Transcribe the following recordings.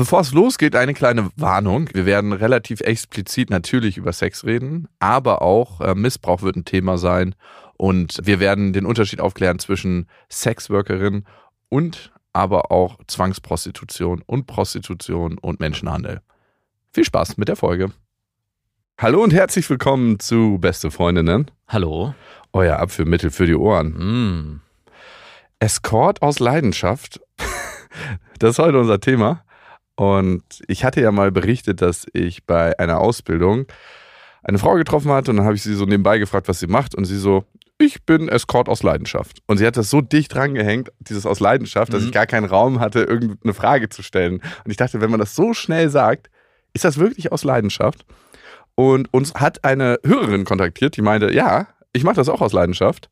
Bevor es losgeht, eine kleine Warnung. Wir werden relativ explizit natürlich über Sex reden, aber auch äh, Missbrauch wird ein Thema sein. Und wir werden den Unterschied aufklären zwischen Sexworkerin und aber auch Zwangsprostitution und Prostitution und Menschenhandel. Viel Spaß mit der Folge. Hallo und herzlich willkommen zu Beste Freundinnen. Hallo. Euer Abführmittel für die Ohren. Mm. Escort aus Leidenschaft. Das ist heute unser Thema. Und ich hatte ja mal berichtet, dass ich bei einer Ausbildung eine Frau getroffen hatte und dann habe ich sie so nebenbei gefragt, was sie macht und sie so, ich bin Escort aus Leidenschaft. Und sie hat das so dicht drangehängt, dieses aus Leidenschaft, dass Mhm. ich gar keinen Raum hatte, irgendeine Frage zu stellen. Und ich dachte, wenn man das so schnell sagt, ist das wirklich aus Leidenschaft? Und uns hat eine Hörerin kontaktiert, die meinte, ja, ich mache das auch aus Leidenschaft.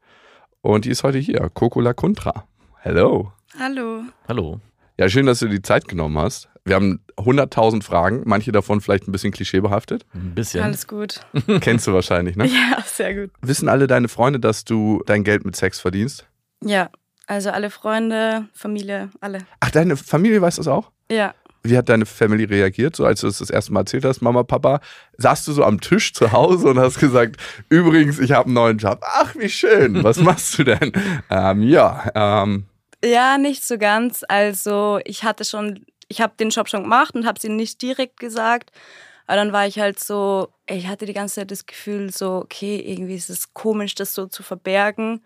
Und die ist heute hier, Coco La Contra. Hello. Hallo. Hallo. Ja, schön, dass du dir die Zeit genommen hast. Wir haben 100.000 Fragen, manche davon vielleicht ein bisschen klischeebehaftet. Ein bisschen. Alles gut. Kennst du wahrscheinlich, ne? Ja, sehr gut. Wissen alle deine Freunde, dass du dein Geld mit Sex verdienst? Ja, also alle Freunde, Familie, alle. Ach, deine Familie weiß das auch? Ja. Wie hat deine Familie reagiert, so als du es das erste Mal erzählt hast, Mama, Papa? Saßt du so am Tisch zu Hause und hast gesagt, übrigens, ich habe einen neuen Job. Ach, wie schön. Was machst du denn? ähm, ja, ähm, Ja, nicht so ganz. Also ich hatte schon, ich habe den Job schon gemacht und habe es ihnen nicht direkt gesagt. Aber dann war ich halt so, ich hatte die ganze Zeit das Gefühl, so, okay, irgendwie ist es komisch, das so zu verbergen.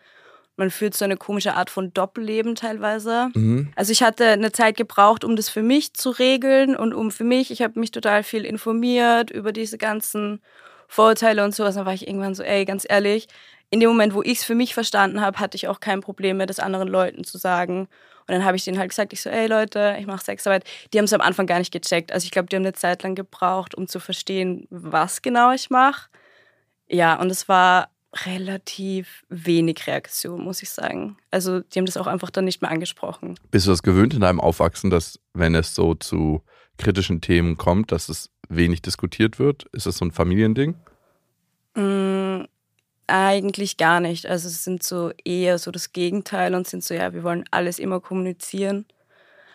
Man führt so eine komische Art von Doppelleben teilweise. mhm. Also ich hatte eine Zeit gebraucht, um das für mich zu regeln und um für mich, ich habe mich total viel informiert über diese ganzen Vorurteile und sowas. Dann war ich irgendwann so, ey, ganz ehrlich, in dem Moment, wo ich es für mich verstanden habe, hatte ich auch kein Problem mehr, das anderen Leuten zu sagen. Und dann habe ich denen halt gesagt, ich so, ey Leute, ich mache Sexarbeit. Die haben es am Anfang gar nicht gecheckt. Also ich glaube, die haben eine Zeit lang gebraucht, um zu verstehen, was genau ich mache. Ja, und es war relativ wenig Reaktion, muss ich sagen. Also die haben das auch einfach dann nicht mehr angesprochen. Bist du das gewöhnt in deinem Aufwachsen, dass wenn es so zu kritischen Themen kommt, dass es wenig diskutiert wird? Ist das so ein Familiending? Mm, eigentlich gar nicht. Also es sind so eher so das Gegenteil und sind so, ja, wir wollen alles immer kommunizieren.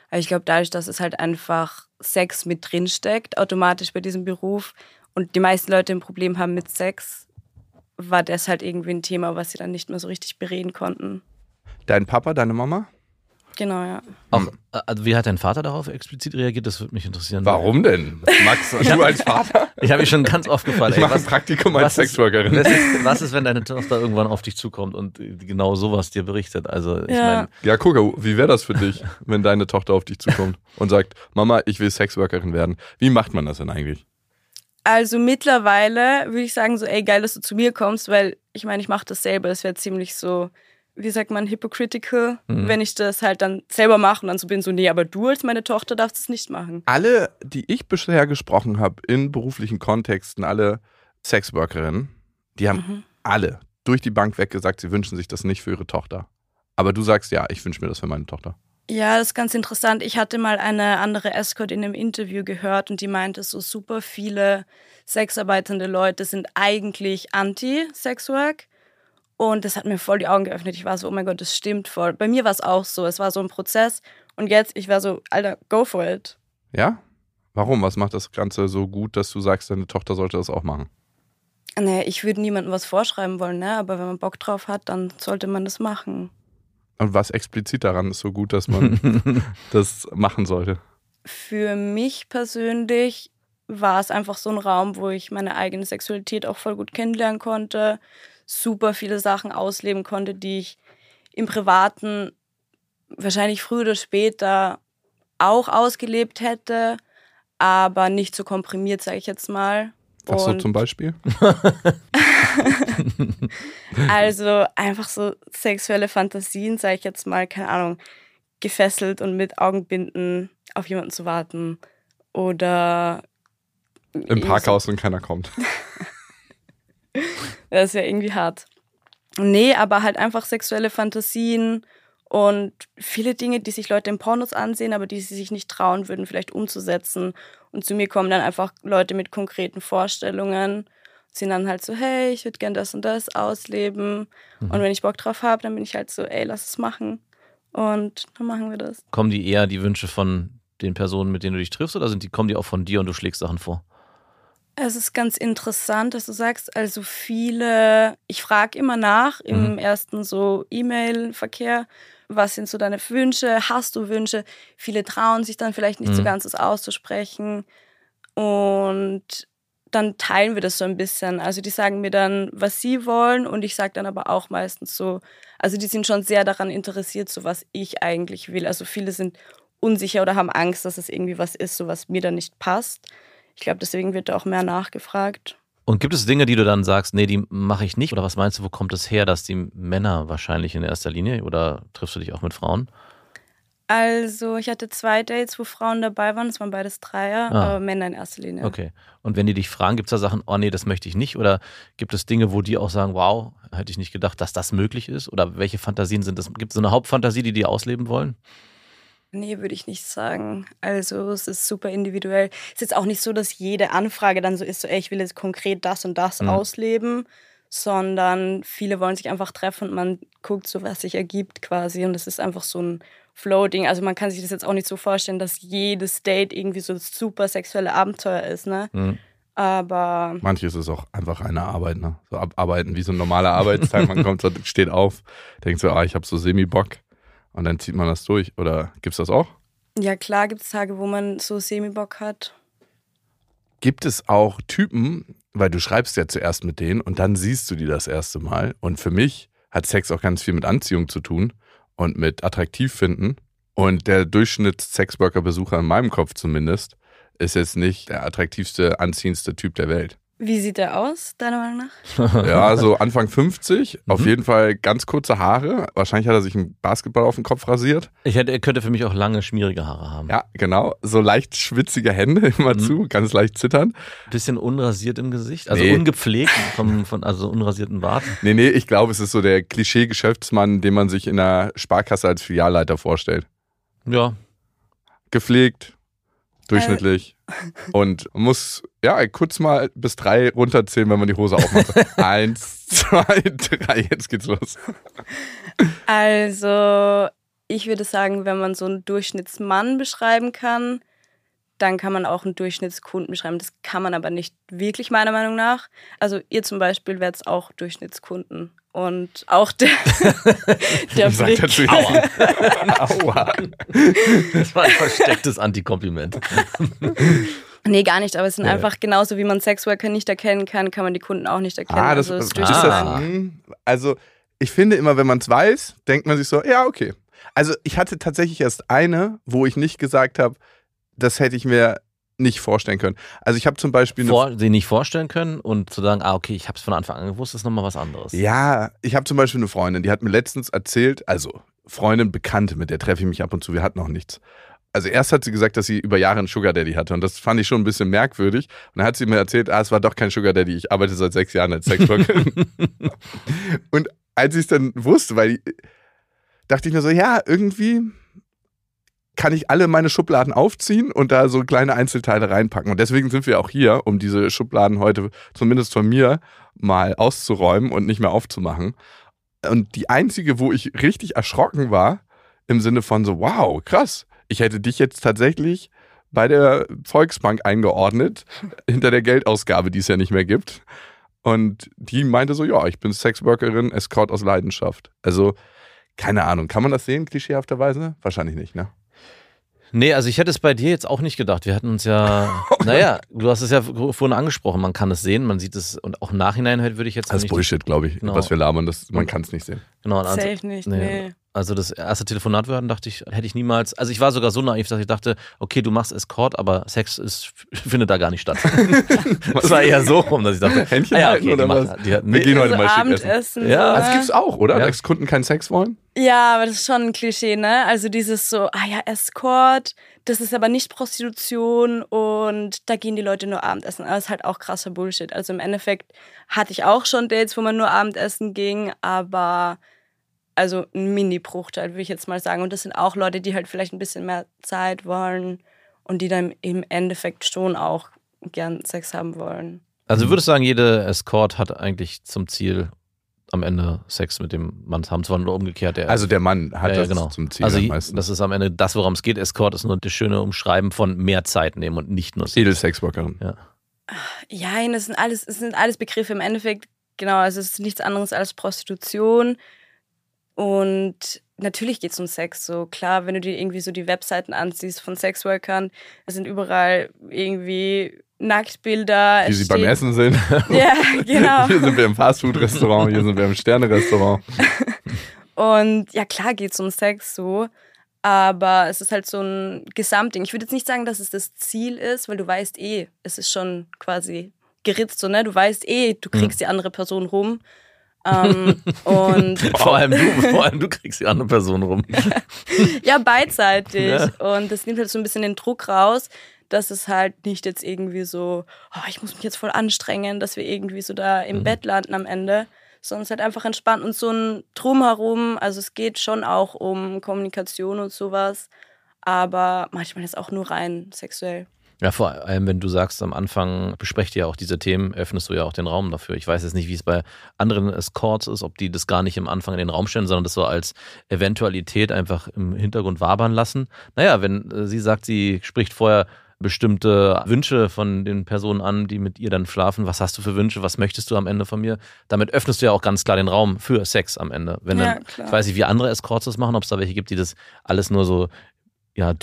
Aber ich glaube, dadurch, dass es halt einfach Sex mit drin steckt, automatisch bei diesem Beruf und die meisten Leute ein Problem haben mit Sex, war das halt irgendwie ein Thema, was sie dann nicht mehr so richtig bereden konnten. Dein Papa, deine Mama? Genau, ja. Auch, äh, also wie hat dein Vater darauf explizit reagiert? Das würde mich interessieren. Warum denn? Max, du als Vater? Ich habe mich schon ganz oft gefragt. Ich mache ein Praktikum als was ist, Sexworkerin. was, ist, was ist, wenn deine Tochter irgendwann auf dich zukommt und genau sowas dir berichtet? Also ich Ja. meine, Ja, guck, wie wäre das für dich, wenn deine Tochter auf dich zukommt und sagt, Mama, ich will Sexworkerin werden? Wie macht man das denn eigentlich? Also mittlerweile würde ich sagen, so, ey, geil, dass du zu mir kommst, weil ich meine, ich mache das selber. Es wäre ziemlich so, wie sagt man, hypocritical, Mhm. wenn ich das halt dann selber mache und dann so bin, so, nee, aber du als meine Tochter darfst es nicht machen. Alle, die ich bisher gesprochen habe, in beruflichen Kontexten, alle Sexworkerinnen, die haben Mhm. alle durch die Bank weg gesagt, sie wünschen sich das nicht für ihre Tochter. Aber du sagst, ja, ich wünsche mir das für meine Tochter. Ja, das ist ganz interessant. Ich hatte mal eine andere Escort in einem Interview gehört und die meinte, so super viele sexarbeitende Leute sind eigentlich anti-Sexwork. Und das hat mir voll die Augen geöffnet. Ich war so, oh mein Gott, das stimmt voll. Bei mir war es auch so. Es war so ein Prozess. Und jetzt, ich war so, Alter, go for it. Ja? Warum? Was macht das Ganze so gut, dass du sagst, deine Tochter sollte das auch machen? Nee, ich würde niemandem was vorschreiben wollen, ne? aber wenn man Bock drauf hat, dann sollte man das machen. Und was explizit daran ist so gut, dass man das machen sollte? Für mich persönlich war es einfach so ein Raum, wo ich meine eigene Sexualität auch voll gut kennenlernen konnte, super viele Sachen ausleben konnte, die ich im Privaten wahrscheinlich früher oder später auch ausgelebt hätte, aber nicht so komprimiert, sage ich jetzt mal. Was so zum Beispiel? Also einfach so sexuelle Fantasien, sage ich jetzt mal, keine Ahnung, gefesselt und mit Augenbinden auf jemanden zu warten. Oder Im Parkhaus und keiner kommt. Das ist ja irgendwie hart. Nee, aber halt einfach sexuelle Fantasien und viele Dinge, die sich Leute in Pornos ansehen, aber die sie sich nicht trauen würden, vielleicht umzusetzen. Und zu mir kommen dann einfach Leute mit konkreten Vorstellungen, sind dann halt so, hey, ich würde gern das und das ausleben. Mhm. Und wenn ich Bock drauf habe, dann bin ich halt so, ey, lass es machen. Und dann machen wir das. Kommen die eher die Wünsche von den Personen, mit denen du dich triffst, oder sind die, kommen die auch von dir und du schlägst Sachen vor? Es ist ganz interessant, dass du sagst, also viele, ich frage immer nach im mhm. ersten so E-Mail-Verkehr, was sind so deine Wünsche, hast du Wünsche? Viele trauen sich dann vielleicht nicht mhm. so ganz das auszusprechen und dann teilen wir das so ein bisschen. Also die sagen mir dann, was sie wollen und ich sage dann aber auch meistens so, also die sind schon sehr daran interessiert, so was ich eigentlich will. Also viele sind unsicher oder haben Angst, dass es irgendwie was ist, so was mir dann nicht passt. Ich glaube, deswegen wird da auch mehr nachgefragt. Und gibt es Dinge, die du dann sagst, nee, die mache ich nicht? Oder was meinst du, wo kommt es her, dass die Männer wahrscheinlich in erster Linie oder triffst du dich auch mit Frauen? Also, ich hatte zwei Dates, wo Frauen dabei waren. Es waren beides Dreier, ah. aber Männer in erster Linie. Okay. Und wenn die dich fragen, gibt es da Sachen, oh nee, das möchte ich nicht? Oder gibt es Dinge, wo die auch sagen, wow, hätte ich nicht gedacht, dass das möglich ist? Oder welche Fantasien sind das? Gibt es so eine Hauptfantasie, die die ausleben wollen? Nee, würde ich nicht sagen. Also es ist super individuell. Es ist jetzt auch nicht so, dass jede Anfrage dann so ist, so ey, ich will jetzt konkret das und das mhm. ausleben, sondern viele wollen sich einfach treffen und man guckt so, was sich ergibt quasi. Und es ist einfach so ein Flow-Ding. Also man kann sich das jetzt auch nicht so vorstellen, dass jedes Date irgendwie so das super sexuelle Abenteuer ist, ne? Mhm. Aber. Manches ist auch einfach eine Arbeit, ne? So abarbeiten wie so ein normaler Arbeitstag. Man kommt, steht auf, denkt so, ah, ich habe so semi-Bock und dann zieht man das durch. Oder gibt es das auch? Ja, klar gibt es Tage, wo man so Semi-Bock hat. Gibt es auch Typen, weil du schreibst ja zuerst mit denen und dann siehst du die das erste Mal. Und für mich hat Sex auch ganz viel mit Anziehung zu tun und mit attraktiv finden. Und der Durchschnitts-Sexworker-Besucher in meinem Kopf zumindest ist jetzt nicht der attraktivste, anziehendste Typ der Welt. Wie sieht der aus, deiner Meinung nach? ja, so Anfang 50, mhm. auf jeden Fall ganz kurze Haare. Wahrscheinlich hat er sich einen Basketball auf den Kopf rasiert. Ich hätte, er könnte für mich auch lange, schmierige Haare haben. Ja, genau. So leicht schwitzige Hände immer mhm. zu, ganz leicht zittern. Bisschen unrasiert im Gesicht, also nee. ungepflegt, vom, von, also unrasierten Bart. Nee, nee, ich glaube, es ist so der Klischee-Geschäftsmann, den man sich in der Sparkasse als Filialleiter vorstellt. Ja. Gepflegt, durchschnittlich. Äh. Und muss ja kurz mal bis drei runterzählen, wenn man die Hose aufmacht. Eins, zwei, drei, jetzt geht's los. Also, ich würde sagen, wenn man so einen Durchschnittsmann beschreiben kann, dann kann man auch einen Durchschnittskunden beschreiben. Das kann man aber nicht wirklich, meiner Meinung nach. Also, ihr zum Beispiel werdet auch Durchschnittskunden. Und auch der, der Blick. Dazu, Aua. Aua. Das war ein verstecktes Antikompliment. Nee, gar nicht, aber es sind ja. einfach genauso, wie man Sexworker nicht erkennen kann, kann man die Kunden auch nicht erkennen. Ah, das, also, das ist das, hm, also ich finde immer, wenn man es weiß, denkt man sich so, ja, okay. Also ich hatte tatsächlich erst eine, wo ich nicht gesagt habe, das hätte ich mir nicht vorstellen können. Also ich habe zum Beispiel... Vor, sie nicht vorstellen können und zu sagen, ah okay, ich habe es von Anfang an gewusst, ist nochmal was anderes. Ja, ich habe zum Beispiel eine Freundin, die hat mir letztens erzählt, also Freundin, Bekannte, mit der treffe ich mich ab und zu, wir hatten noch nichts. Also erst hat sie gesagt, dass sie über Jahre einen Sugar Daddy hatte und das fand ich schon ein bisschen merkwürdig. Und dann hat sie mir erzählt, ah, es war doch kein Sugar Daddy, ich arbeite seit sechs Jahren als Sexworkerin. und als ich es dann wusste, weil dachte ich mir so, ja, irgendwie kann ich alle meine Schubladen aufziehen und da so kleine Einzelteile reinpacken. Und deswegen sind wir auch hier, um diese Schubladen heute zumindest von mir mal auszuräumen und nicht mehr aufzumachen. Und die einzige, wo ich richtig erschrocken war, im Sinne von so, wow, krass, ich hätte dich jetzt tatsächlich bei der Volksbank eingeordnet, hinter der Geldausgabe, die es ja nicht mehr gibt. Und die meinte so, ja, ich bin Sexworkerin, Escort aus Leidenschaft. Also, keine Ahnung, kann man das sehen, klischeehafterweise? Wahrscheinlich nicht, ne? Nee, also ich hätte es bei dir jetzt auch nicht gedacht. Wir hatten uns ja, naja, du hast es ja vorhin angesprochen, man kann es sehen, man sieht es und auch im Nachhinein halt würde ich jetzt. Das ist Bullshit, glaube ich, genau. was wir labern, das, man kann es nicht sehen. Genau, also, Safe nicht, nee. nee. Also das erste Telefonat wir hatten, dachte ich, hätte ich niemals, also ich war sogar so naiv, dass ich dachte, okay, du machst Escort, aber Sex ist, findet da gar nicht statt. das war eher so rum, dass ich dachte, Händchen ah, ja, okay, oder was? Wir gehen heute also mal schick essen. essen ja, das gibt's auch, oder? Ja. Dass Kunden keinen Sex wollen? Ja, aber das ist schon ein Klischee, ne? Also dieses so, ah ja, Escort, das ist aber nicht Prostitution und da gehen die Leute nur Abendessen. Aber das ist halt auch krasser Bullshit. Also im Endeffekt hatte ich auch schon Dates, wo man nur Abendessen ging, aber also ein Mini-Bruchteil, würde ich jetzt mal sagen. Und das sind auch Leute, die halt vielleicht ein bisschen mehr Zeit wollen und die dann im Endeffekt schon auch gern Sex haben wollen. Also würdest du sagen, jede Escort hat eigentlich zum Ziel, am Ende Sex mit dem Mann zu haben, zwar nur umgekehrt. Der, Also der Mann hat Ja, das genau. zum Ziel also meistens. das ist am Ende das, worum es geht. Escort ist nur das schöne Umschreiben von mehr Zeit nehmen und nicht nur Sex. Edelsexworkerin. Ja. Ja, das sind alles, es sind alles Begriffe im Endeffekt. Genau, also es ist nichts anderes als Prostitution. Und natürlich geht es um Sex. So klar, wenn du dir irgendwie so die Webseiten ansiehst von Sexworkern, da sind überall irgendwie Nacktbilder. Wie sie beim Essen sind. Ja, genau. Hier sind wir im Fastfood-Restaurant, hier sind wir im Sterne-Restaurant. Und ja, klar geht es um Sex so. Aber es ist halt so ein Gesamtding. Ich würde jetzt nicht sagen, dass es das Ziel ist, weil du weißt eh, es ist schon quasi geritzt, so, ne? Du weißt eh, du kriegst die andere Person rum. Ähm, und Vor allem du, vor allem du kriegst die andere Person rum. ja, beidseitig. Ja. Und das nimmt halt so ein bisschen den Druck raus, dass es halt nicht jetzt irgendwie so, oh, ich muss mich jetzt voll anstrengen, dass wir irgendwie so da im Bett landen am Ende, sondern es halt einfach entspannt und so ein Drumherum. Also es geht schon auch um Kommunikation und sowas, aber manchmal ist auch nur rein sexuell. Ja, vor allem, wenn du sagst, am Anfang besprecht ihr ja auch diese Themen, öffnest du ja auch den Raum dafür. Ich weiß jetzt nicht, wie es bei anderen Escorts ist, ob die das gar nicht im Anfang in den Raum stellen, sondern das so als Eventualität einfach im Hintergrund wabern lassen. Naja, wenn äh, sie sagt, sie spricht vorher bestimmte Wünsche von den Personen an, die mit ihr dann schlafen. Was hast du für Wünsche? Was möchtest du am Ende von mir? Damit öffnest du ja auch ganz klar den Raum für Sex am Ende. Wenn Ja, dann, klar. ich weiß nicht, wie andere Escorts das machen, ob es da welche gibt, die das alles nur so ja,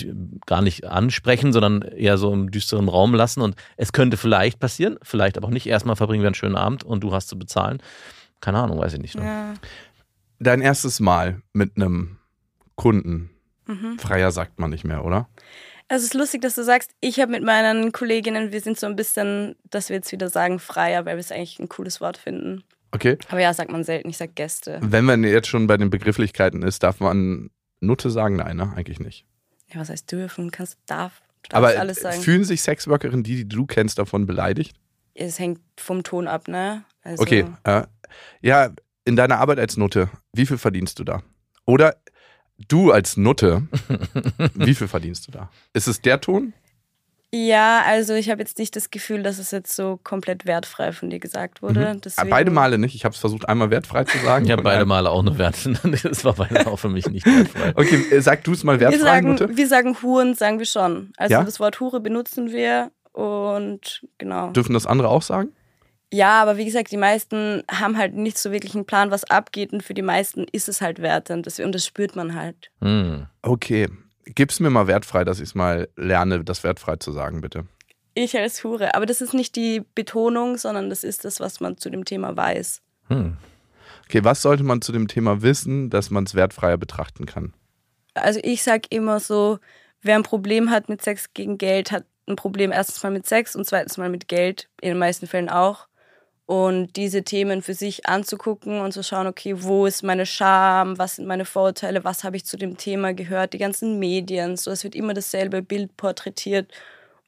gar nicht ansprechen, sondern eher so im düsteren Raum lassen. Und es könnte vielleicht passieren, vielleicht aber auch nicht. Erstmal verbringen wir einen schönen Abend und du hast zu bezahlen. Keine Ahnung, weiß ich nicht. Ne? Ja. Dein erstes Mal mit einem Kunden. Mhm. Freier sagt man nicht mehr, oder? Also es ist lustig, dass du sagst, ich habe mit meinen Kolleginnen, wir sind so ein bisschen, dass wir jetzt wieder sagen, freier, weil wir es eigentlich ein cooles Wort finden. Okay. Aber ja, sagt man selten, ich sag Gäste. Wenn man jetzt schon bei den Begrifflichkeiten ist, darf man Nutte sagen? Nein, ne? eigentlich nicht. Ja, was heißt dürfen? Kannst, darf, du darfst Aber alles sagen. fühlen sich Sexworkerinnen, die, die du kennst, davon beleidigt? Es hängt vom Ton ab, ne? Also, Okay. Äh, ja, in deiner Arbeit als Nutte, wie viel verdienst du da? Oder du als Nutte, wie viel verdienst du da? Ist es der Ton? Ja, also ich habe jetzt nicht das Gefühl, dass es jetzt so komplett wertfrei von dir gesagt wurde. Mhm. Deswegen, Beide Male nicht. Ich habe es versucht, einmal wertfrei zu sagen. Und beide Male auch eine Wert. Das war beide auch für mich nicht wertfrei. Okay, äh, sag du es mal Wir wertfrei, sagen, Nutte. wir sagen Huren, sagen wir schon. Also Ja? das Wort Hure benutzen wir und genau. Dürfen das andere auch sagen? Ja, aber wie gesagt, die meisten haben halt nicht so wirklich einen Plan, was abgeht und für die meisten ist es halt wertend und das spürt man halt. Hm. Okay. Gib's mir mal wertfrei, dass ich es mal lerne, das wertfrei zu sagen, bitte. Ich als Hure. Aber das ist nicht die Betonung, sondern das ist das, was man zu dem Thema weiß. Hm. Okay, was sollte man zu dem Thema wissen, dass man es wertfreier betrachten kann? Also ich sag immer so, wer ein Problem hat mit Sex gegen Geld, hat ein Problem erstens mal mit Sex und zweitens mal mit Geld, in den meisten Fällen auch. Und diese Themen für sich anzugucken und zu schauen, okay, wo ist meine Scham, was sind meine Vorurteile, was habe ich zu dem Thema gehört, die ganzen Medien, so es wird immer dasselbe Bild porträtiert.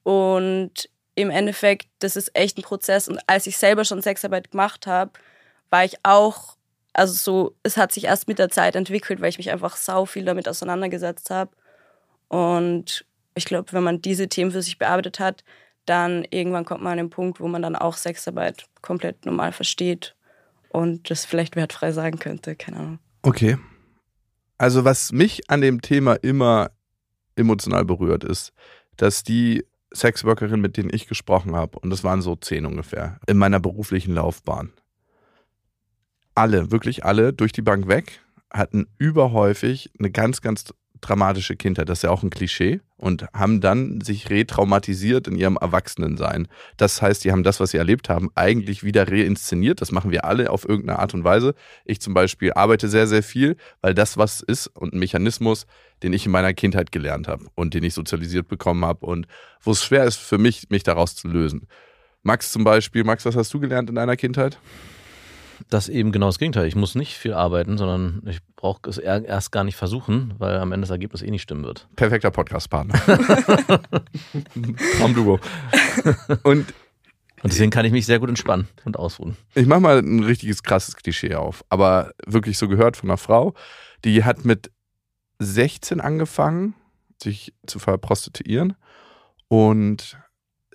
Und im Endeffekt, das ist echt ein Prozess. Und als ich selber schon Sexarbeit gemacht habe, war ich auch, also so, es hat sich erst mit der Zeit entwickelt, weil ich mich einfach sau viel damit auseinandergesetzt habe. Und ich glaube, wenn man diese Themen für sich bearbeitet hat, dann irgendwann kommt man an den Punkt, wo man dann auch Sexarbeit komplett normal versteht und das vielleicht wertfrei sagen könnte, keine Ahnung. Okay. Also was mich an dem Thema immer emotional berührt ist, dass die Sexworkerinnen, mit denen ich gesprochen habe, und das waren so zehn ungefähr, in meiner beruflichen Laufbahn, alle, wirklich alle, durch die Bank weg, hatten überhäufig eine ganz, ganz dramatische Kindheit. Das ist ja auch ein Klischee. Und haben dann sich retraumatisiert in ihrem Erwachsenensein. Das heißt, die haben das, was sie erlebt haben, eigentlich wieder reinszeniert. Das machen wir alle auf irgendeine Art und Weise. Ich zum Beispiel arbeite sehr, sehr viel, weil das was ist und ein Mechanismus, den ich in meiner Kindheit gelernt habe und den ich sozialisiert bekommen habe und wo es schwer ist für mich, mich daraus zu lösen. Max zum Beispiel, Max, was hast du gelernt in deiner Kindheit? Das eben genau das Gegenteil. Ich muss nicht viel arbeiten, sondern ich brauche es erst gar nicht versuchen, weil am Ende das Ergebnis eh nicht stimmen wird. Perfekter Podcast-Partner. Traumduo. Und und deswegen kann ich mich sehr gut entspannen und ausruhen. Ich mache mal ein richtiges krasses Klischee auf, aber wirklich so gehört von einer Frau, die hat mit 16 angefangen, sich zu verprostituieren und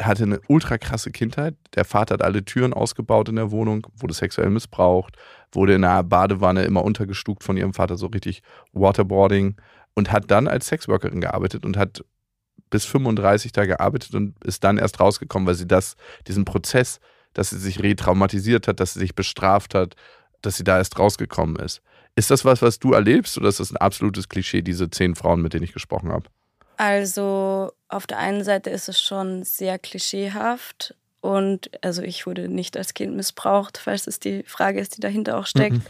hatte eine ultra krasse Kindheit. Der Vater hat alle Türen ausgebaut in der Wohnung, wurde sexuell missbraucht, wurde in einer Badewanne immer untergestuckt von ihrem Vater, so richtig Waterboarding und hat dann als Sexworkerin gearbeitet und hat bis 35 da gearbeitet und ist dann erst rausgekommen, weil sie das, diesen Prozess, dass sie sich retraumatisiert hat, dass sie sich bestraft hat, dass sie da erst rausgekommen ist. Ist das was, was du erlebst oder ist das ein absolutes Klischee, diese zehn Frauen, mit denen ich gesprochen habe? Also auf der einen Seite ist es schon sehr klischeehaft und also ich wurde nicht als Kind missbraucht, falls es die Frage ist, die dahinter auch steckt. Mhm.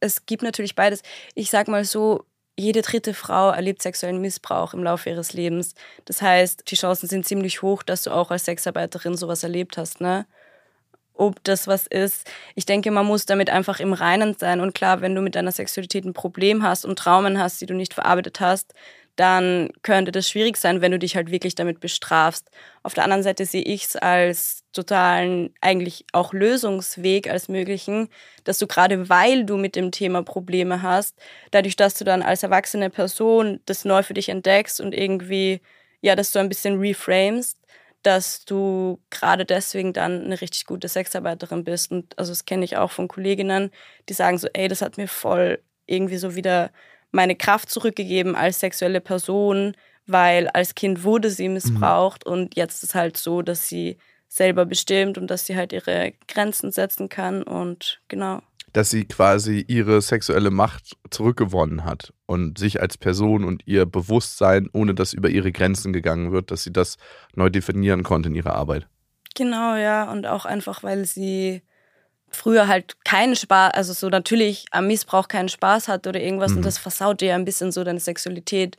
Es gibt natürlich beides. Ich sag mal so, jede dritte Frau erlebt sexuellen Missbrauch im Laufe ihres Lebens. Das heißt, die Chancen sind ziemlich hoch, dass du auch als Sexarbeiterin sowas erlebt hast, ne? Ob das was ist. Ich denke, man muss damit einfach im Reinen sein. Und klar, wenn du mit deiner Sexualität ein Problem hast und Traumen hast, die du nicht verarbeitet hast, dann könnte das schwierig sein, wenn du dich halt wirklich damit bestrafst. Auf der anderen Seite sehe ich es als totalen, eigentlich auch Lösungsweg als möglichen, dass du gerade weil du mit dem Thema Probleme hast, dadurch, dass du dann als erwachsene Person das neu für dich entdeckst und irgendwie, ja, dass du ein bisschen reframest, dass du gerade deswegen dann eine richtig gute Sexarbeiterin bist. Und also das kenne ich auch von Kolleginnen, die sagen so, ey, das hat mir voll irgendwie so wieder meine Kraft zurückgegeben als sexuelle Person, weil als Kind wurde sie missbraucht mhm. und jetzt ist halt so, dass sie selber bestimmt und dass sie halt ihre Grenzen setzen kann und genau. Dass sie quasi ihre sexuelle Macht zurückgewonnen hat und sich als Person und ihr Bewusstsein, ohne dass über ihre Grenzen gegangen wird, dass sie das neu definieren konnte in ihrer Arbeit. Genau, ja. Und auch einfach, weil sie früher halt keinen Spaß, also so natürlich am Missbrauch keinen Spaß hat oder irgendwas mhm. und das versaut dir ja ein bisschen so deine Sexualität.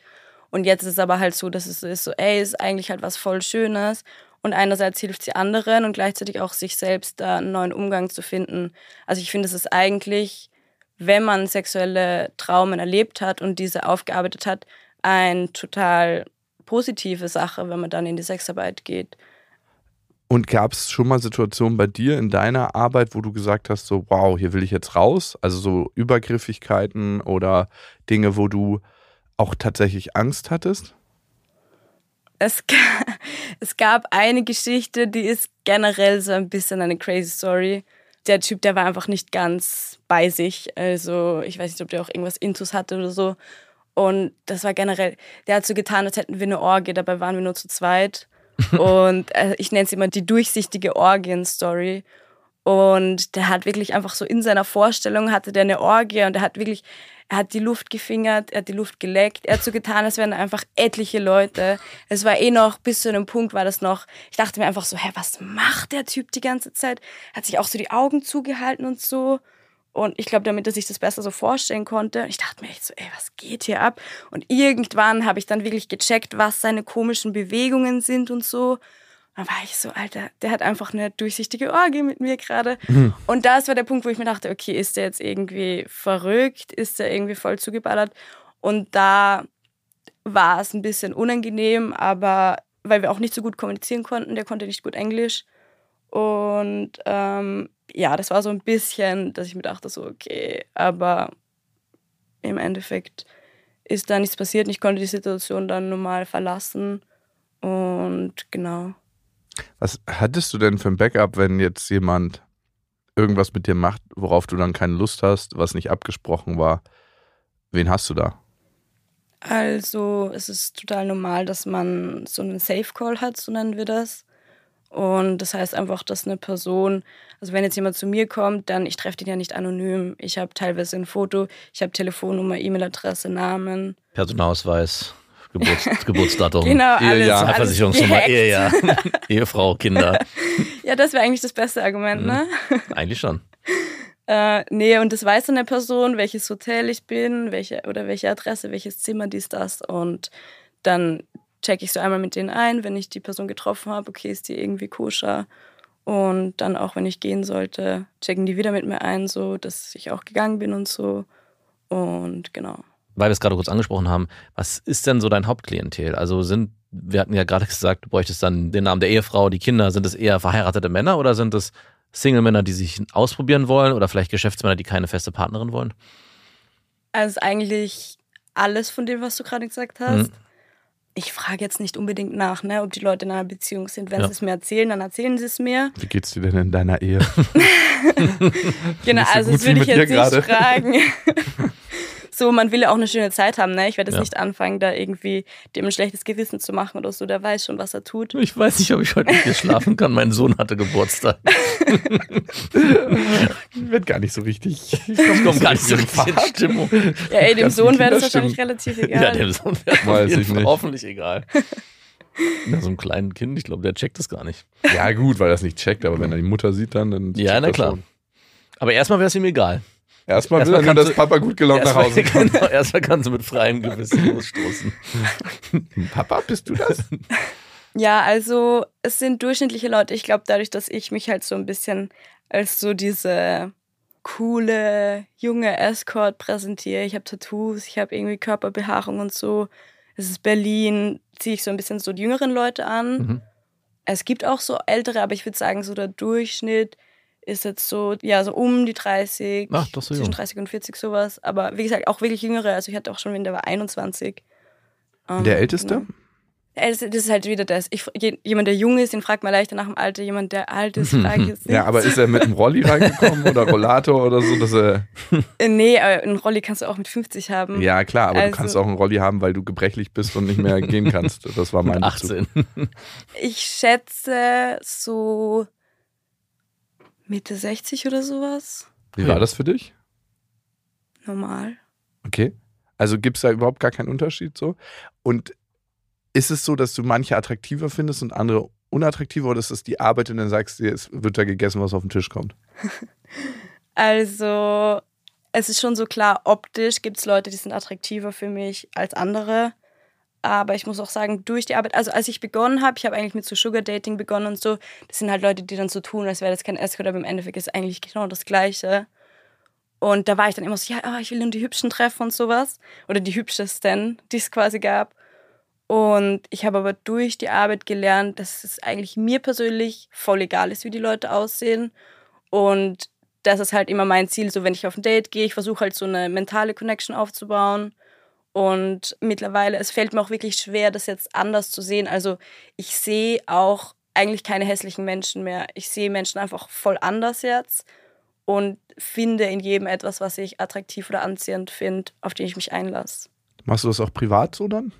Und jetzt ist es aber halt so, dass es so ist, so, ey, ist eigentlich halt was voll Schönes. Und einerseits hilft sie anderen und gleichzeitig auch sich selbst da einen neuen Umgang zu finden. Also ich finde, es ist eigentlich, wenn man sexuelle Traumen erlebt hat und diese aufgearbeitet hat, eine total positive Sache, wenn man dann in die Sexarbeit geht. Und gab es schon mal Situationen bei dir in deiner Arbeit, wo du gesagt hast, so, wow, hier will ich jetzt raus? Also so Übergriffigkeiten oder Dinge, wo du auch tatsächlich Angst hattest? Es, es gab eine Geschichte, die ist generell so ein bisschen eine crazy Story. Der Typ, der war einfach nicht ganz bei sich. Also ich weiß nicht, ob der auch irgendwas Intus hatte oder so. Und das war generell, der hat so getan, als hätten wir eine Orgie, dabei waren wir nur zu zweit. und äh, ich nenne es immer die durchsichtige Orgien-Story. Und der hat wirklich einfach so in seiner Vorstellung hatte der eine Orgie und er hat wirklich, er hat die Luft gefingert, er hat die Luft geleckt, er hat so getan, als wären einfach etliche Leute. Es war eh noch, bis zu einem Punkt war das noch, ich dachte mir einfach so, hä, was macht der Typ die ganze Zeit? Hat sich auch so die Augen zugehalten und so. Und ich glaube, damit er sich das besser so vorstellen konnte. Ich dachte mir echt so, ey, was geht hier ab? Und irgendwann habe ich dann wirklich gecheckt, was seine komischen Bewegungen sind und so. dann war ich so, Alter, der hat einfach eine durchsichtige Orgie mit mir gerade. Mhm. Und das war der Punkt, wo ich mir dachte, okay, ist der jetzt irgendwie verrückt? Ist der irgendwie voll zugeballert? Und da war es ein bisschen unangenehm, aber weil wir auch nicht so gut kommunizieren konnten, der konnte nicht gut Englisch. Und ähm, ja, das war so ein bisschen, dass ich mir dachte, so, okay, aber im Endeffekt ist da nichts passiert. Ich konnte die Situation dann normal verlassen und genau. Was hattest du denn für ein Backup, wenn jetzt jemand irgendwas mit dir macht, worauf du dann keine Lust hast, was nicht abgesprochen war? Wen hast du da? Also, es ist total normal, dass man so einen Safe Call hat, so nennen wir das. Und das heißt einfach, dass eine Person, also wenn jetzt jemand zu mir kommt, dann ich treffe den ja nicht anonym. Ich habe teilweise ein Foto, ich habe Telefonnummer, E-Mail-Adresse, Namen. Personalausweis, Geburts Geburtsdatum, genau, Ehejahr, Versicherungsnummer, Ehejahr, Ehefrau, Kinder. Ja, das wäre eigentlich das beste Argument, ne? Mhm. Eigentlich schon. Äh, nee, und das weiß dann eine Person, welches Hotel ich bin, welche oder welche Adresse, welches Zimmer, dies, das. Und dann checke ich so einmal mit denen ein, wenn ich die Person getroffen habe, okay, ist die irgendwie koscher. Und dann auch, wenn ich gehen sollte, checken die wieder mit mir ein, so dass ich auch gegangen bin und so. Und genau. Weil wir es gerade kurz angesprochen haben, was ist denn so dein Hauptklientel? Also sind, wir hatten ja gerade gesagt, du bräuchtest dann den Namen der Ehefrau, die Kinder, sind es eher verheiratete Männer oder sind es Single-Männer, die sich ausprobieren wollen oder vielleicht Geschäftsmänner, die keine feste Partnerin wollen? Also eigentlich alles von dem, was du gerade gesagt hast. Mhm. Ich frage jetzt nicht unbedingt nach, ne, ob die Leute in einer Beziehung sind. Wenn ja. sie es mir erzählen, dann erzählen sie es mir. Wie geht's dir denn in deiner Ehe? genau, also das würde ich jetzt nicht fragen. so, man will ja auch eine schöne Zeit haben, ne? Ich werde jetzt ja. nicht anfangen, da irgendwie dem ein schlechtes Gewissen zu machen oder so. Der weiß schon, was er tut. Ich weiß nicht, ob ich heute mit dir schlafen kann. Mein Sohn hatte Geburtstag. Wird gar nicht so richtig. Ich komme komm gar nicht so richtig in Stimmung. Ja, ey, dem Sohn wäre das wahrscheinlich relativ egal. Ja, dem Sohn wäre es hoffentlich egal. Na, so einem kleinen Kind, ich glaube, der checkt das gar nicht. Ja, gut, weil er das nicht checkt, aber wenn er die Mutter sieht, dann. dann ja, na klar. Schon. Aber erstmal wäre es ihm egal. Erstmal will er nur, dass Papa gut gelaunt nach Hause kommt. Genau, erstmal kannst du mit freiem Gewissen losstoßen. Papa, bist du das? Ja, also es sind durchschnittliche Leute. Ich glaube, dadurch, dass ich mich halt so ein bisschen als so diese coole junge Escort präsentiere. Ich habe Tattoos, ich habe irgendwie Körperbehaarung und so. Es ist Berlin, ziehe ich so ein bisschen so die jüngeren Leute an. Mhm. Es gibt auch so ältere, aber ich würde sagen, so der Durchschnitt ist jetzt so, ja, so um die 30, Ach, das so zwischen jung. 30 und 40 sowas. Aber wie gesagt, auch wirklich jüngere. Also ich hatte auch schon, wenn der war 21. Um, der Älteste? Genau. Das ist halt wieder das. Ich, jemand, der jung ist, den fragt man leichter nach dem Alter. Jemand, der alt ist, frage ich jetzt nicht. Ja, aber ist er mit einem Rolli reingekommen oder Rollator oder so? Dass er äh, nee, aber einen Rolli kannst du auch mit 50 haben. Ja, klar, aber also, du kannst auch einen Rolli haben, weil du gebrechlich bist und nicht mehr gehen kannst. Das war mein 18. Ich schätze so Mitte 60 oder sowas. Wie war das für dich? Normal. Okay. Also gibt es da überhaupt gar keinen Unterschied so? Und ist es so, dass du manche attraktiver findest und andere unattraktiver oder ist es die Arbeit und dann sagst du, es wird da gegessen, was auf den Tisch kommt? Also, es ist schon so klar, optisch gibt es Leute, die sind attraktiver für mich als andere. Aber ich muss auch sagen, durch die Arbeit, also als ich begonnen habe, ich habe eigentlich mit so Sugar Dating begonnen und so, das sind halt Leute, die dann so tun, als wäre das kein Escort, aber im Endeffekt ist eigentlich genau das Gleiche. Und da war ich dann immer so, ja, oh, ich will nur die Hübschen treffen und sowas. Oder die Hübschesten, die es quasi gab. Und ich habe aber durch die Arbeit gelernt, dass es eigentlich mir persönlich voll egal ist, wie die Leute aussehen. Und das ist halt immer mein Ziel, so wenn ich auf ein Date gehe, ich versuche halt so eine mentale Connection aufzubauen. Und mittlerweile, es fällt mir auch wirklich schwer, das jetzt anders zu sehen. Also ich sehe auch eigentlich keine hässlichen Menschen mehr. Ich sehe Menschen einfach voll anders jetzt und finde in jedem etwas, was ich attraktiv oder anziehend finde, auf den ich mich einlasse. Machst du das auch privat so dann?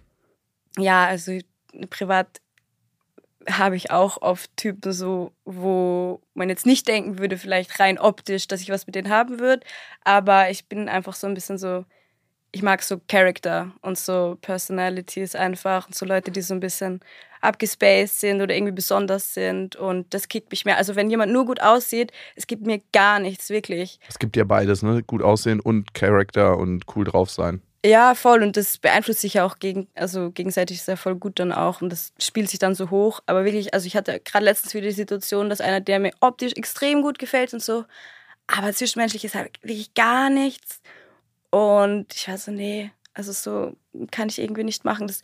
ja, also privat habe ich auch oft Typen so, wo man jetzt nicht denken würde, vielleicht rein optisch, dass ich was mit denen haben würde. Aber ich bin einfach so ein bisschen so, ich mag so Character und so Personalities einfach und so Leute, die so ein bisschen abgespaced sind oder irgendwie besonders sind und das kickt mich mehr. Also wenn jemand nur gut aussieht, es gibt mir gar nichts, wirklich. Es gibt ja beides, ne? Gut aussehen und Character und cool drauf sein. Ja, voll. Und das beeinflusst sich ja auch gegen, also gegenseitig sehr voll gut dann auch. Und das spielt sich dann so hoch. Aber wirklich, also ich hatte gerade letztens wieder die Situation, dass einer, der mir optisch extrem gut gefällt und so, aber zwischenmenschlich ist halt wirklich gar nichts. Und ich war so, nee, also so kann ich irgendwie nicht machen. Das,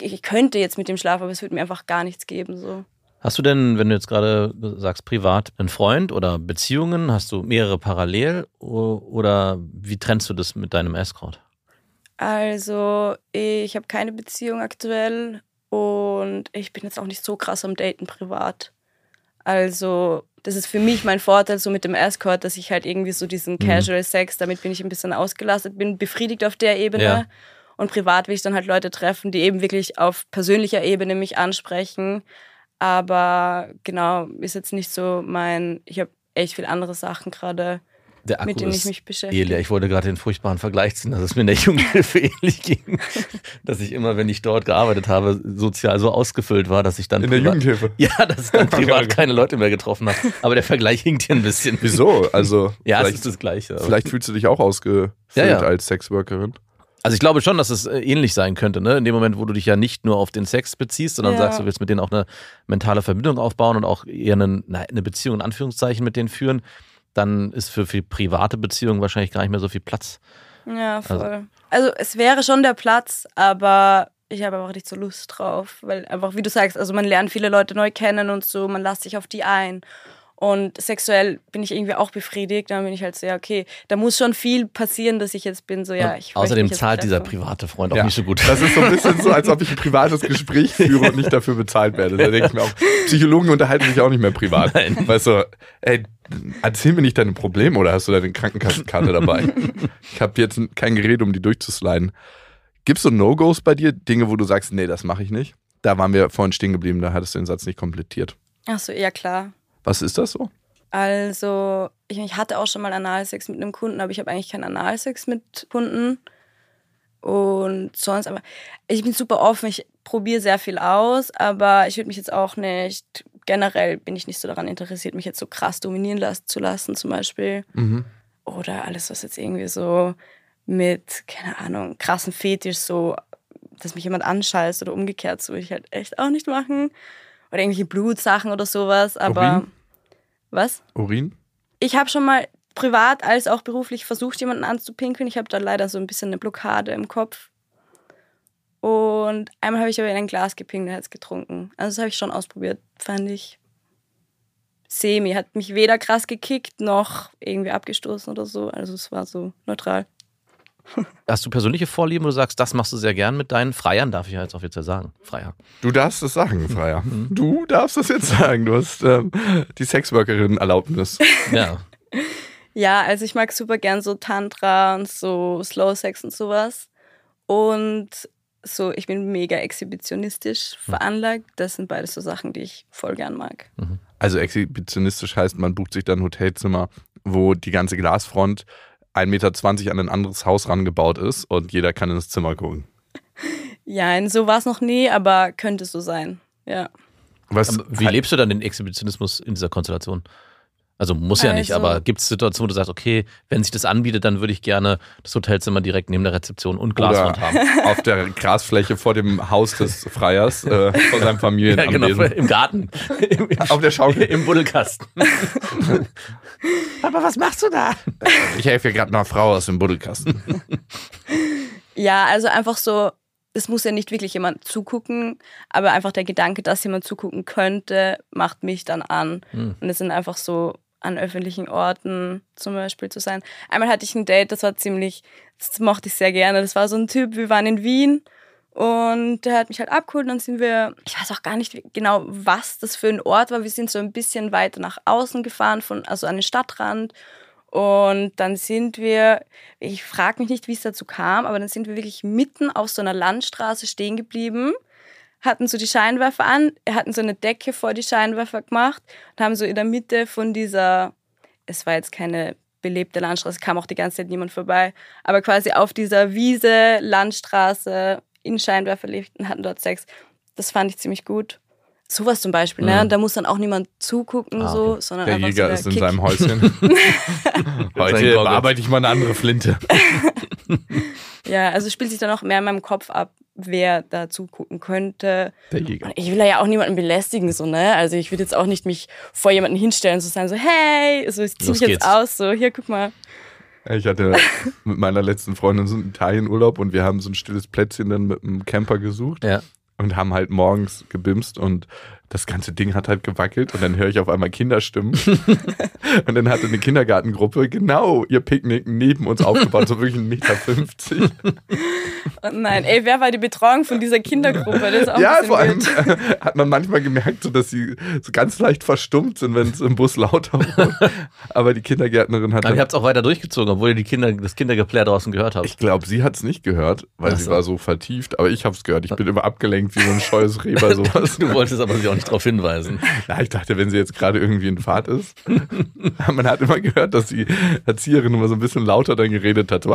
ich könnte jetzt mit dem schlafen, aber es würde mir einfach gar nichts geben. So. Hast du denn, wenn du jetzt gerade sagst, privat einen Freund oder Beziehungen? Hast du mehrere parallel oder wie trennst du das mit deinem Escort? Also, ich habe keine Beziehung aktuell und ich bin jetzt auch nicht so krass am Daten privat. Also, das ist für mich mein Vorteil so mit dem Escort, dass ich halt irgendwie so diesen mhm. Casual Sex, damit bin ich ein bisschen ausgelastet, bin befriedigt auf der Ebene. Ja. Und privat will ich dann halt Leute treffen, die eben wirklich auf persönlicher Ebene mich ansprechen. Aber genau, ist jetzt nicht so mein, ich habe echt viel andere Sachen gerade der Akku mit denen ich mich beschäftige. Ich wollte gerade den furchtbaren Vergleich ziehen, dass es mir in der Jugendhilfe ähnlich ging. dass ich immer, wenn ich dort gearbeitet habe, sozial so ausgefüllt war, dass ich dann. In der Jugendhilfe? Ja, dass ich dann privat keine Leute mehr getroffen habe. Aber der Vergleich hinkt hier ein bisschen. Wieso? Also. ja, es ist das Gleiche. Vielleicht fühlst du dich auch ausgefüllt ja, ja. als Sexworkerin. Also ich glaube schon, dass es äh, ähnlich sein könnte, ne? In dem Moment, wo du dich ja nicht nur auf den Sex beziehst, sondern Ja. sagst, du willst mit denen auch eine mentale Verbindung aufbauen und auch eher eine, na, eine Beziehung in Anführungszeichen mit denen führen, dann ist für, für private Beziehungen wahrscheinlich gar nicht mehr so viel Platz. Ja, voll. Also, es wäre schon der Platz, aber ich habe einfach nicht so Lust drauf. Weil einfach, wie du sagst, also man lernt viele Leute neu kennen und so, man lässt sich auf die ein. Und sexuell bin ich irgendwie auch befriedigt. Dann bin ich halt so, ja, okay, da muss schon viel passieren, dass ich jetzt bin, so, ja, ich möchte außerdem zahlt dieser private Freund auch Ja. nicht so gut. Das ist so ein bisschen so, als ob ich ein privates Gespräch führe und nicht dafür bezahlt werde. Da denke ich mir auch, Psychologen unterhalten sich auch nicht mehr privat. Nein. Weißt du, ey, erzähl mir nicht deine Probleme oder hast du deine Krankenkassenkarte dabei? Ich habe jetzt kein Gerät, um die durchzusliden. Gibt's so No-Gos bei dir? Dinge, wo du sagst, nee, das mache ich nicht? Da waren wir vorhin stehen geblieben, da hattest du den Satz nicht komplettiert. Ach so, ja, klar. Was ist das so? Also, ich, ich hatte auch schon mal Analsex mit einem Kunden, aber ich habe eigentlich keinen Analsex mit Kunden. Und sonst, aber ich bin super offen, ich probiere sehr viel aus, aber ich würde mich jetzt auch nicht, generell bin ich nicht so daran interessiert, mich jetzt so krass dominieren las zu lassen, zum Beispiel. Mhm. Oder alles, was jetzt irgendwie so mit, keine Ahnung, krassen Fetisch, so, dass mich jemand anscheißt oder umgekehrt, so würde ich halt echt auch nicht machen. Oder irgendwelche Blutsachen oder sowas, aber. Urin? Was? Urin? Ich habe schon mal privat als auch beruflich versucht, jemanden anzupinkeln. Ich habe da leider so ein bisschen eine Blockade im Kopf. Und einmal habe ich aber in ein Glas gepinkelt und hat es getrunken. Also das habe ich schon ausprobiert, fand ich semi. Hat mich weder krass gekickt noch irgendwie abgestoßen oder so. Also es war so neutral. Hast du persönliche Vorlieben, wo du sagst, das machst du sehr gern mit deinen Freiern, darf ich ja jetzt offiziell sagen. Freier. Du darfst es sagen, Freier. Mhm. Du darfst es jetzt sagen. Du hast ähm, die Sexworkerin-Erlaubnis. Ja. Ja, also ich mag super gern so Tantra und so Slow Sex und sowas. Und so, ich bin mega exhibitionistisch veranlagt. Das sind beides so Sachen, die ich voll gern mag. Also exhibitionistisch heißt, man bucht sich dann ein Hotelzimmer, wo die ganze Glasfront 1,20 Meter an ein anderes Haus rangebaut ist und jeder kann ins Zimmer gucken. Ja, so war es noch nie, aber könnte so sein. Ja. Was, Wie lebst du dann den Exhibitionismus in dieser Konstellation? Also muss ja nicht, Also- aber gibt es Situationen, wo du sagst, okay, wenn sich das anbietet, dann würde ich gerne das Hotelzimmer direkt neben der Rezeption und Glaswand oder haben. auf der Grasfläche vor dem Haus des Freiers, äh, von seinem Ja, Familienanwesen. genau, im Garten. Im, im, Auf der Schaukel. Im Buddelkasten. Aber was machst du da? Ich helfe hier gerade einer Frau aus dem Buddelkasten. Ja, also einfach so, es muss ja nicht wirklich jemand zugucken, aber einfach der Gedanke, dass jemand zugucken könnte, macht mich dann an. Hm. Und es sind einfach so an öffentlichen Orten zum Beispiel zu sein. Einmal hatte ich ein Date, das war ziemlich, das mochte ich sehr gerne. Das war so ein Typ, wir waren in Wien und der hat mich halt abgeholt und dann sind wir, ich weiß auch gar nicht genau, was das für ein Ort war. Wir sind so ein bisschen weiter nach außen gefahren, von, also an den Stadtrand. Und dann sind wir, ich frage mich nicht, wie es dazu kam, aber dann sind wir wirklich mitten auf so einer Landstraße stehen geblieben, hatten so die Scheinwerfer an, hatten so eine Decke vor die Scheinwerfer gemacht und haben so in der Mitte von dieser, es war jetzt keine belebte Landstraße, kam auch die ganze Zeit niemand vorbei, aber quasi auf dieser Wiese, Landstraße, in Scheinwerferlicht und hatten dort Sex. Das fand ich ziemlich gut. Sowas zum Beispiel, ne? Mhm. Und da muss dann auch niemand zugucken, Ah, so, sondern Der einfach Jäger so der ist in Kick. seinem Häuschen. Heute bearbeite ich mal eine andere Flinte. Ja, also spielt sich dann auch mehr in meinem Kopf ab, wer da zugucken könnte. Der Jäger. Und ich will ja auch niemanden belästigen, so, ne? Also ich würde jetzt auch nicht mich vor jemanden hinstellen und so sagen, so, hey, so, ich zieh mich jetzt aus, so, hier, guck mal. Ich hatte mit meiner letzten Freundin so einen Italienurlaub und wir haben so ein stilles Plätzchen dann mit einem Camper gesucht Ja. und haben halt morgens gebimst und das ganze Ding hat halt gewackelt und dann höre ich auf einmal Kinderstimmen. und dann hatte eine Kindergartengruppe genau ihr Picknick neben uns aufgebaut, so wirklich 1,50 Meter. Und nein, ey, wer war die Betreuung von dieser Kindergruppe? Das ist auch Ja, vor allem wild. hat man manchmal gemerkt, so, dass sie so ganz leicht verstummt sind, wenn es im Bus lauter wurde. Aber die Kindergärtnerin hat Aber ihr habt es auch weiter durchgezogen, obwohl ihr die Kinder, das Kindergeplär draußen gehört habt. ich glaube, sie hat es nicht gehört, weil Ach sie so. war so vertieft. Aber ich habe es gehört. Ich bin immer abgelenkt wie so ein scheues Reh bei sowas. Du wolltest aber sie auch nicht darauf hinweisen. Na, ich dachte, wenn sie jetzt gerade irgendwie in Fahrt ist. Man hat immer gehört, dass die Erzieherin immer so ein bisschen lauter dann geredet hat.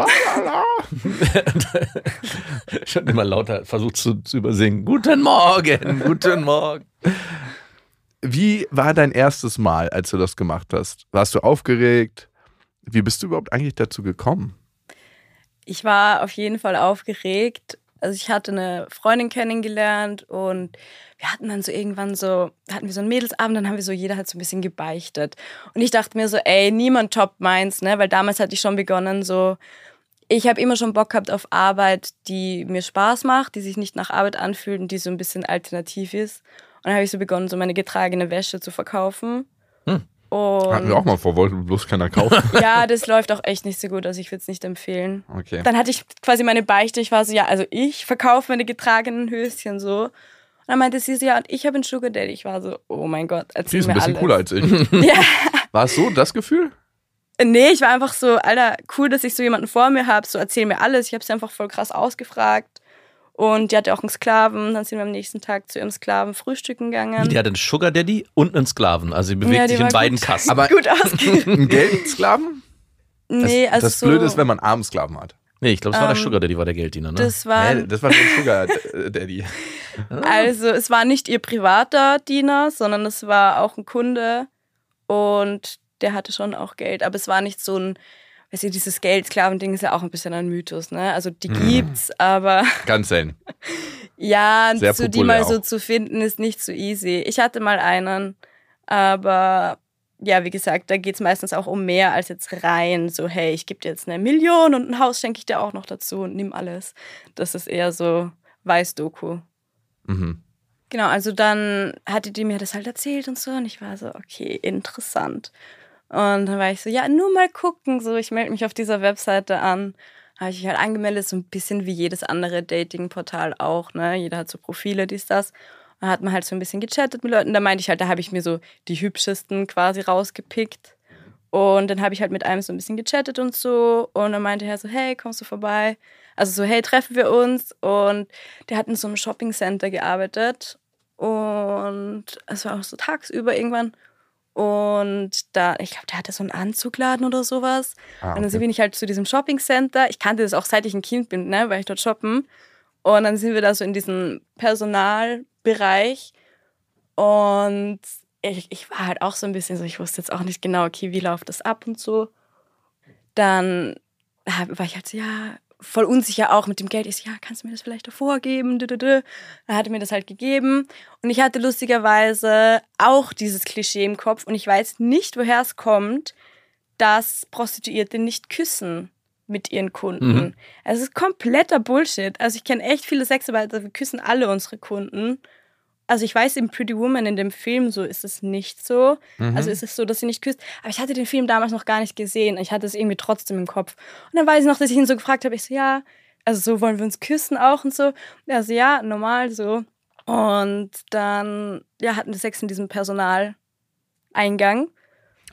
Schon immer lauter versucht zu, zu übersingen. Guten Morgen, guten Morgen. Wie war dein erstes Mal, als du das gemacht hast? Warst du aufgeregt? Wie bist du überhaupt eigentlich dazu gekommen? ich war auf jeden Fall aufgeregt. Also ich hatte eine Freundin kennengelernt und wir hatten dann so irgendwann so, hatten wir so einen Mädelsabend, dann haben wir so, jeder hat so ein bisschen gebeichtet. Und ich dachte mir so, ey, niemand toppt meins, ne? Weil damals hatte ich schon begonnen, so, ich habe immer schon Bock gehabt auf Arbeit, die mir Spaß macht, die sich nicht nach Arbeit anfühlt und die so ein bisschen alternativ ist. Und dann habe ich so begonnen, so meine getragene Wäsche zu verkaufen. Hm. Und Hatten wir auch mal vor, wollte bloß keiner kaufen. ja, das läuft auch echt nicht so gut, also ich würde es nicht empfehlen. Okay. Dann hatte ich quasi meine Beichte, ich war so, ja, also ich verkaufe meine getragenen Höschen so. Und dann meinte sie so, ja, und ich habe einen Sugar Daddy. Ich war so, oh mein Gott, Die erzähl ist ein mir bisschen alles. cooler als ich. Ja, War es so das Gefühl? nee, ich war einfach so, Alter, cool, dass ich so jemanden vor mir habe, so erzähl mir alles. Ich habe sie einfach voll krass ausgefragt. Und die hatte auch einen Sklaven. Dann sind wir am nächsten Tag zu ihrem Sklaven frühstücken gegangen. Die hat einen Sugar Daddy und einen Sklaven. Also sie bewegt Ja, sich in beiden gut. Kassen. Aber Gut einen Geldsklaven? Nee, das, also das so, Blöde ist, wenn man armen Sklaven hat. Nee, ich glaube, es war der Ähm, Sugar Daddy, war der Gelddiener, ne? das war, Hä, das war schon Sugar Daddy. also es war nicht ihr privater Diener, sondern es war auch ein Kunde und der hatte schon auch Geld, aber es war nicht so ein, weißt du, dieses Geldsklaven-Ding ist ja auch ein bisschen ein Mythos, ne? Also die Mhm. gibt's, aber Ganz selten. ja, Sehr so die mal so auch. zu finden ist nicht so easy. Ich hatte mal einen, aber ja, wie gesagt, da geht's meistens auch um mehr als jetzt rein, so hey, ich gebe dir jetzt eine Million und ein Haus schenke ich dir auch noch dazu und nimm alles. Das ist eher so Weiß-Doku. Mhm. Genau, also dann hatte die mir das halt erzählt und so und ich war so, okay, interessant. Und dann war ich so, ja, nur mal gucken, so ich melde mich auf dieser Webseite an. Habe ich mich halt angemeldet, so ein bisschen wie jedes andere Dating-Portal auch, ne? Jeder hat so Profile, dies, das. Da hat man halt so ein bisschen gechattet mit Leuten. Da meinte ich halt, da habe ich mir so die hübschesten quasi rausgepickt. Und dann habe ich halt mit einem so ein bisschen gechattet und so. Und dann meinte er so, hey, kommst du vorbei? Also so, hey, treffen wir uns. Und der hat in so einem Shopping-Center gearbeitet. Und es war auch so tagsüber irgendwann. Und da, ich glaube, der hatte so einen Anzugladen oder sowas. Ah, Und dann okay. bin ich halt zu diesem Shopping-Center. Ich kannte das auch seit ich ein Kind bin, ne, weil ich dort shoppen. Und dann sind wir da so in diesem Personalbereich. Und ich, ich war halt auch so ein bisschen so, ich wusste jetzt auch nicht genau, okay, wie läuft das ab und so. Dann war ich halt so, ja, voll unsicher auch mit dem Geld. Ich so, ja, kannst du mir das vielleicht davor geben? Dann hat er mir das halt gegeben. Und ich hatte lustigerweise auch dieses Klischee im Kopf. Und ich weiß nicht, woher es kommt, dass Prostituierte nicht küssen mit ihren Kunden. Mhm. Also es ist kompletter Bullshit. Also ich kenne echt viele Sexarbeiter, wir küssen alle unsere Kunden. Also ich weiß, in Pretty Woman in dem Film so ist es nicht so. Mhm. Also ist es so, dass sie nicht küsst. Aber ich hatte den Film damals noch gar nicht gesehen. Ich hatte es irgendwie trotzdem im Kopf. Und dann weiß ich noch, dass ich ihn so gefragt habe. Ich so, ja, also so wollen wir uns küssen auch und so. Ja, so, ja, normal so. Und dann, ja, hatten wir Sex in diesem Personaleingang.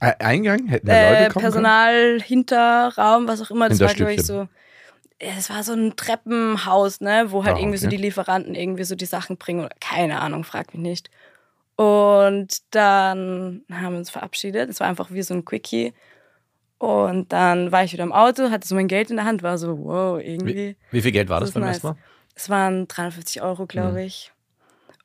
Eingang? Hätten da Äh, Leute kommen Personal, Hinterraum, was auch immer. Das war, glaube ich, so. Es war so ein Treppenhaus, ne, wo halt Ah, irgendwie so okay. die Lieferanten irgendwie so die Sachen bringen oder keine Ahnung, frag mich nicht. Und dann haben wir uns verabschiedet. Es war einfach wie so ein Quickie. Und dann war ich wieder im Auto, hatte so mein Geld in der Hand, war so, wow, irgendwie. Wie, wie viel Geld war das, ist beim nice. ersten Mal? Es waren 350 Euro, glaube Mhm. ich.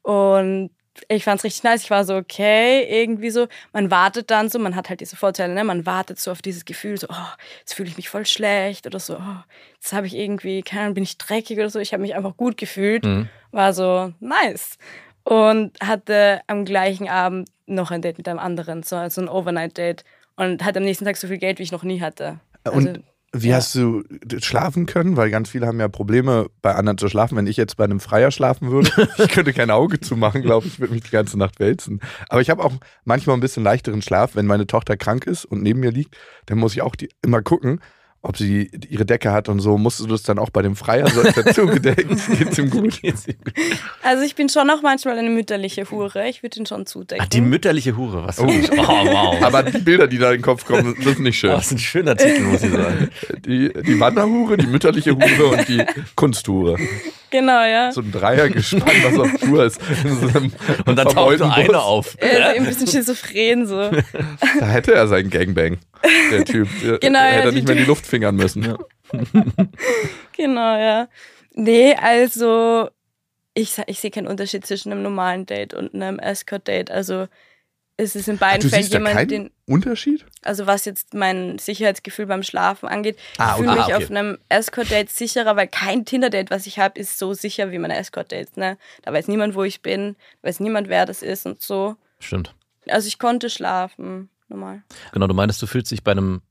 Und ich fand es richtig nice. Ich war so, okay, irgendwie so. Man wartet dann so, man hat halt diese Vorteile, ne? Man wartet so auf dieses Gefühl, so, oh, jetzt fühle ich mich voll schlecht oder so, oh, jetzt habe ich irgendwie, keine Ahnung, bin ich dreckig oder so. Ich habe mich einfach gut gefühlt. Mhm. War so, nice. Und hatte am gleichen Abend noch ein Date mit einem anderen, so also ein Overnight-Date. Und hatte am nächsten Tag so viel Geld, wie ich noch nie hatte. Und Also, wie ja. hast du schlafen können? Weil ganz viele haben ja Probleme, bei anderen zu schlafen. Wenn ich jetzt bei einem Freier schlafen würde, ich könnte kein Auge zumachen, glaube ich, ich würde mich die ganze Nacht wälzen. Aber ich habe auch manchmal ein bisschen leichteren Schlaf, wenn meine Tochter krank ist und neben mir liegt, dann muss ich auch die, immer gucken, ob sie ihre Decke hat und so. Musst du das dann auch bei dem Freier so dazu gedenken? Geht's ihm gut? Also ich bin schon auch manchmal eine mütterliche Hure. Ich würde ihn schon zudecken. Ach, die mütterliche Hure, was? Oh. Oh, wow. Aber die Bilder, die da in den Kopf kommen, das ist nicht schön. das ist ein schöner Titel, muss ich sagen. Die, die Wanderhure, die mütterliche Hure und die Kunsthure. Genau, ja. So ein Dreier gespannt, was auf Tour ist. So Und dann taucht einer auf. Er ist ein bisschen schizophren so. Da hätte er seinen Gangbang, der Typ. Der, Genau, ja, hätte die- nicht mehr in die Luft fingern müssen. Genau, ja. Nee, also ich, ich sehe keinen Unterschied zwischen einem normalen Date und einem Escort-Date. Also es ist in beiden du Fällen siehst da jemand, keinen den, Unterschied? also was jetzt mein Sicherheitsgefühl beim Schlafen angeht, Ah, ich fühle mich Ah, okay. auf einem Escort-Date sicherer, weil kein Tinder-Date, was ich habe, ist so sicher wie meine Escort-Dates. Ne? Da weiß niemand, wo ich bin, weiß niemand, wer das ist und so. Stimmt. Also ich konnte schlafen, normal. Genau, du meinst, du fühlst dich bei einem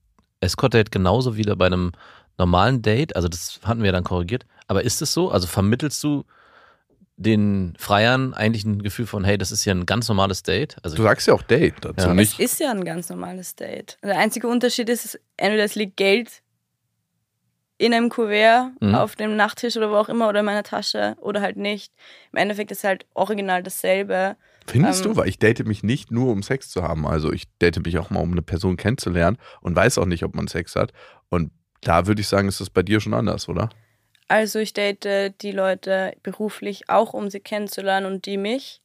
Escort-Date genauso wie bei einem normalen Date. Also das hatten wir dann korrigiert. Aber ist es so? Also vermittelst du den Freiern eigentlich ein Gefühl von, hey, das ist hier ein ganz normales Date? Also Du sagst ja auch Date dazu, Ja. nicht? Es ist ja ein ganz normales Date. Der einzige Unterschied ist, entweder es liegt Geld in einem Kuvert, Mhm. auf dem Nachttisch oder wo auch immer oder in meiner Tasche oder halt nicht. Im Endeffekt ist halt original dasselbe. Findest Ähm, du? Weil ich date mich nicht nur, um Sex zu haben. Also ich date mich auch mal, um eine Person kennenzulernen und weiß auch nicht, ob man Sex hat. Und da würde ich sagen, ist das bei dir schon anders, oder? Also ich date die Leute beruflich auch, um sie kennenzulernen und die mich.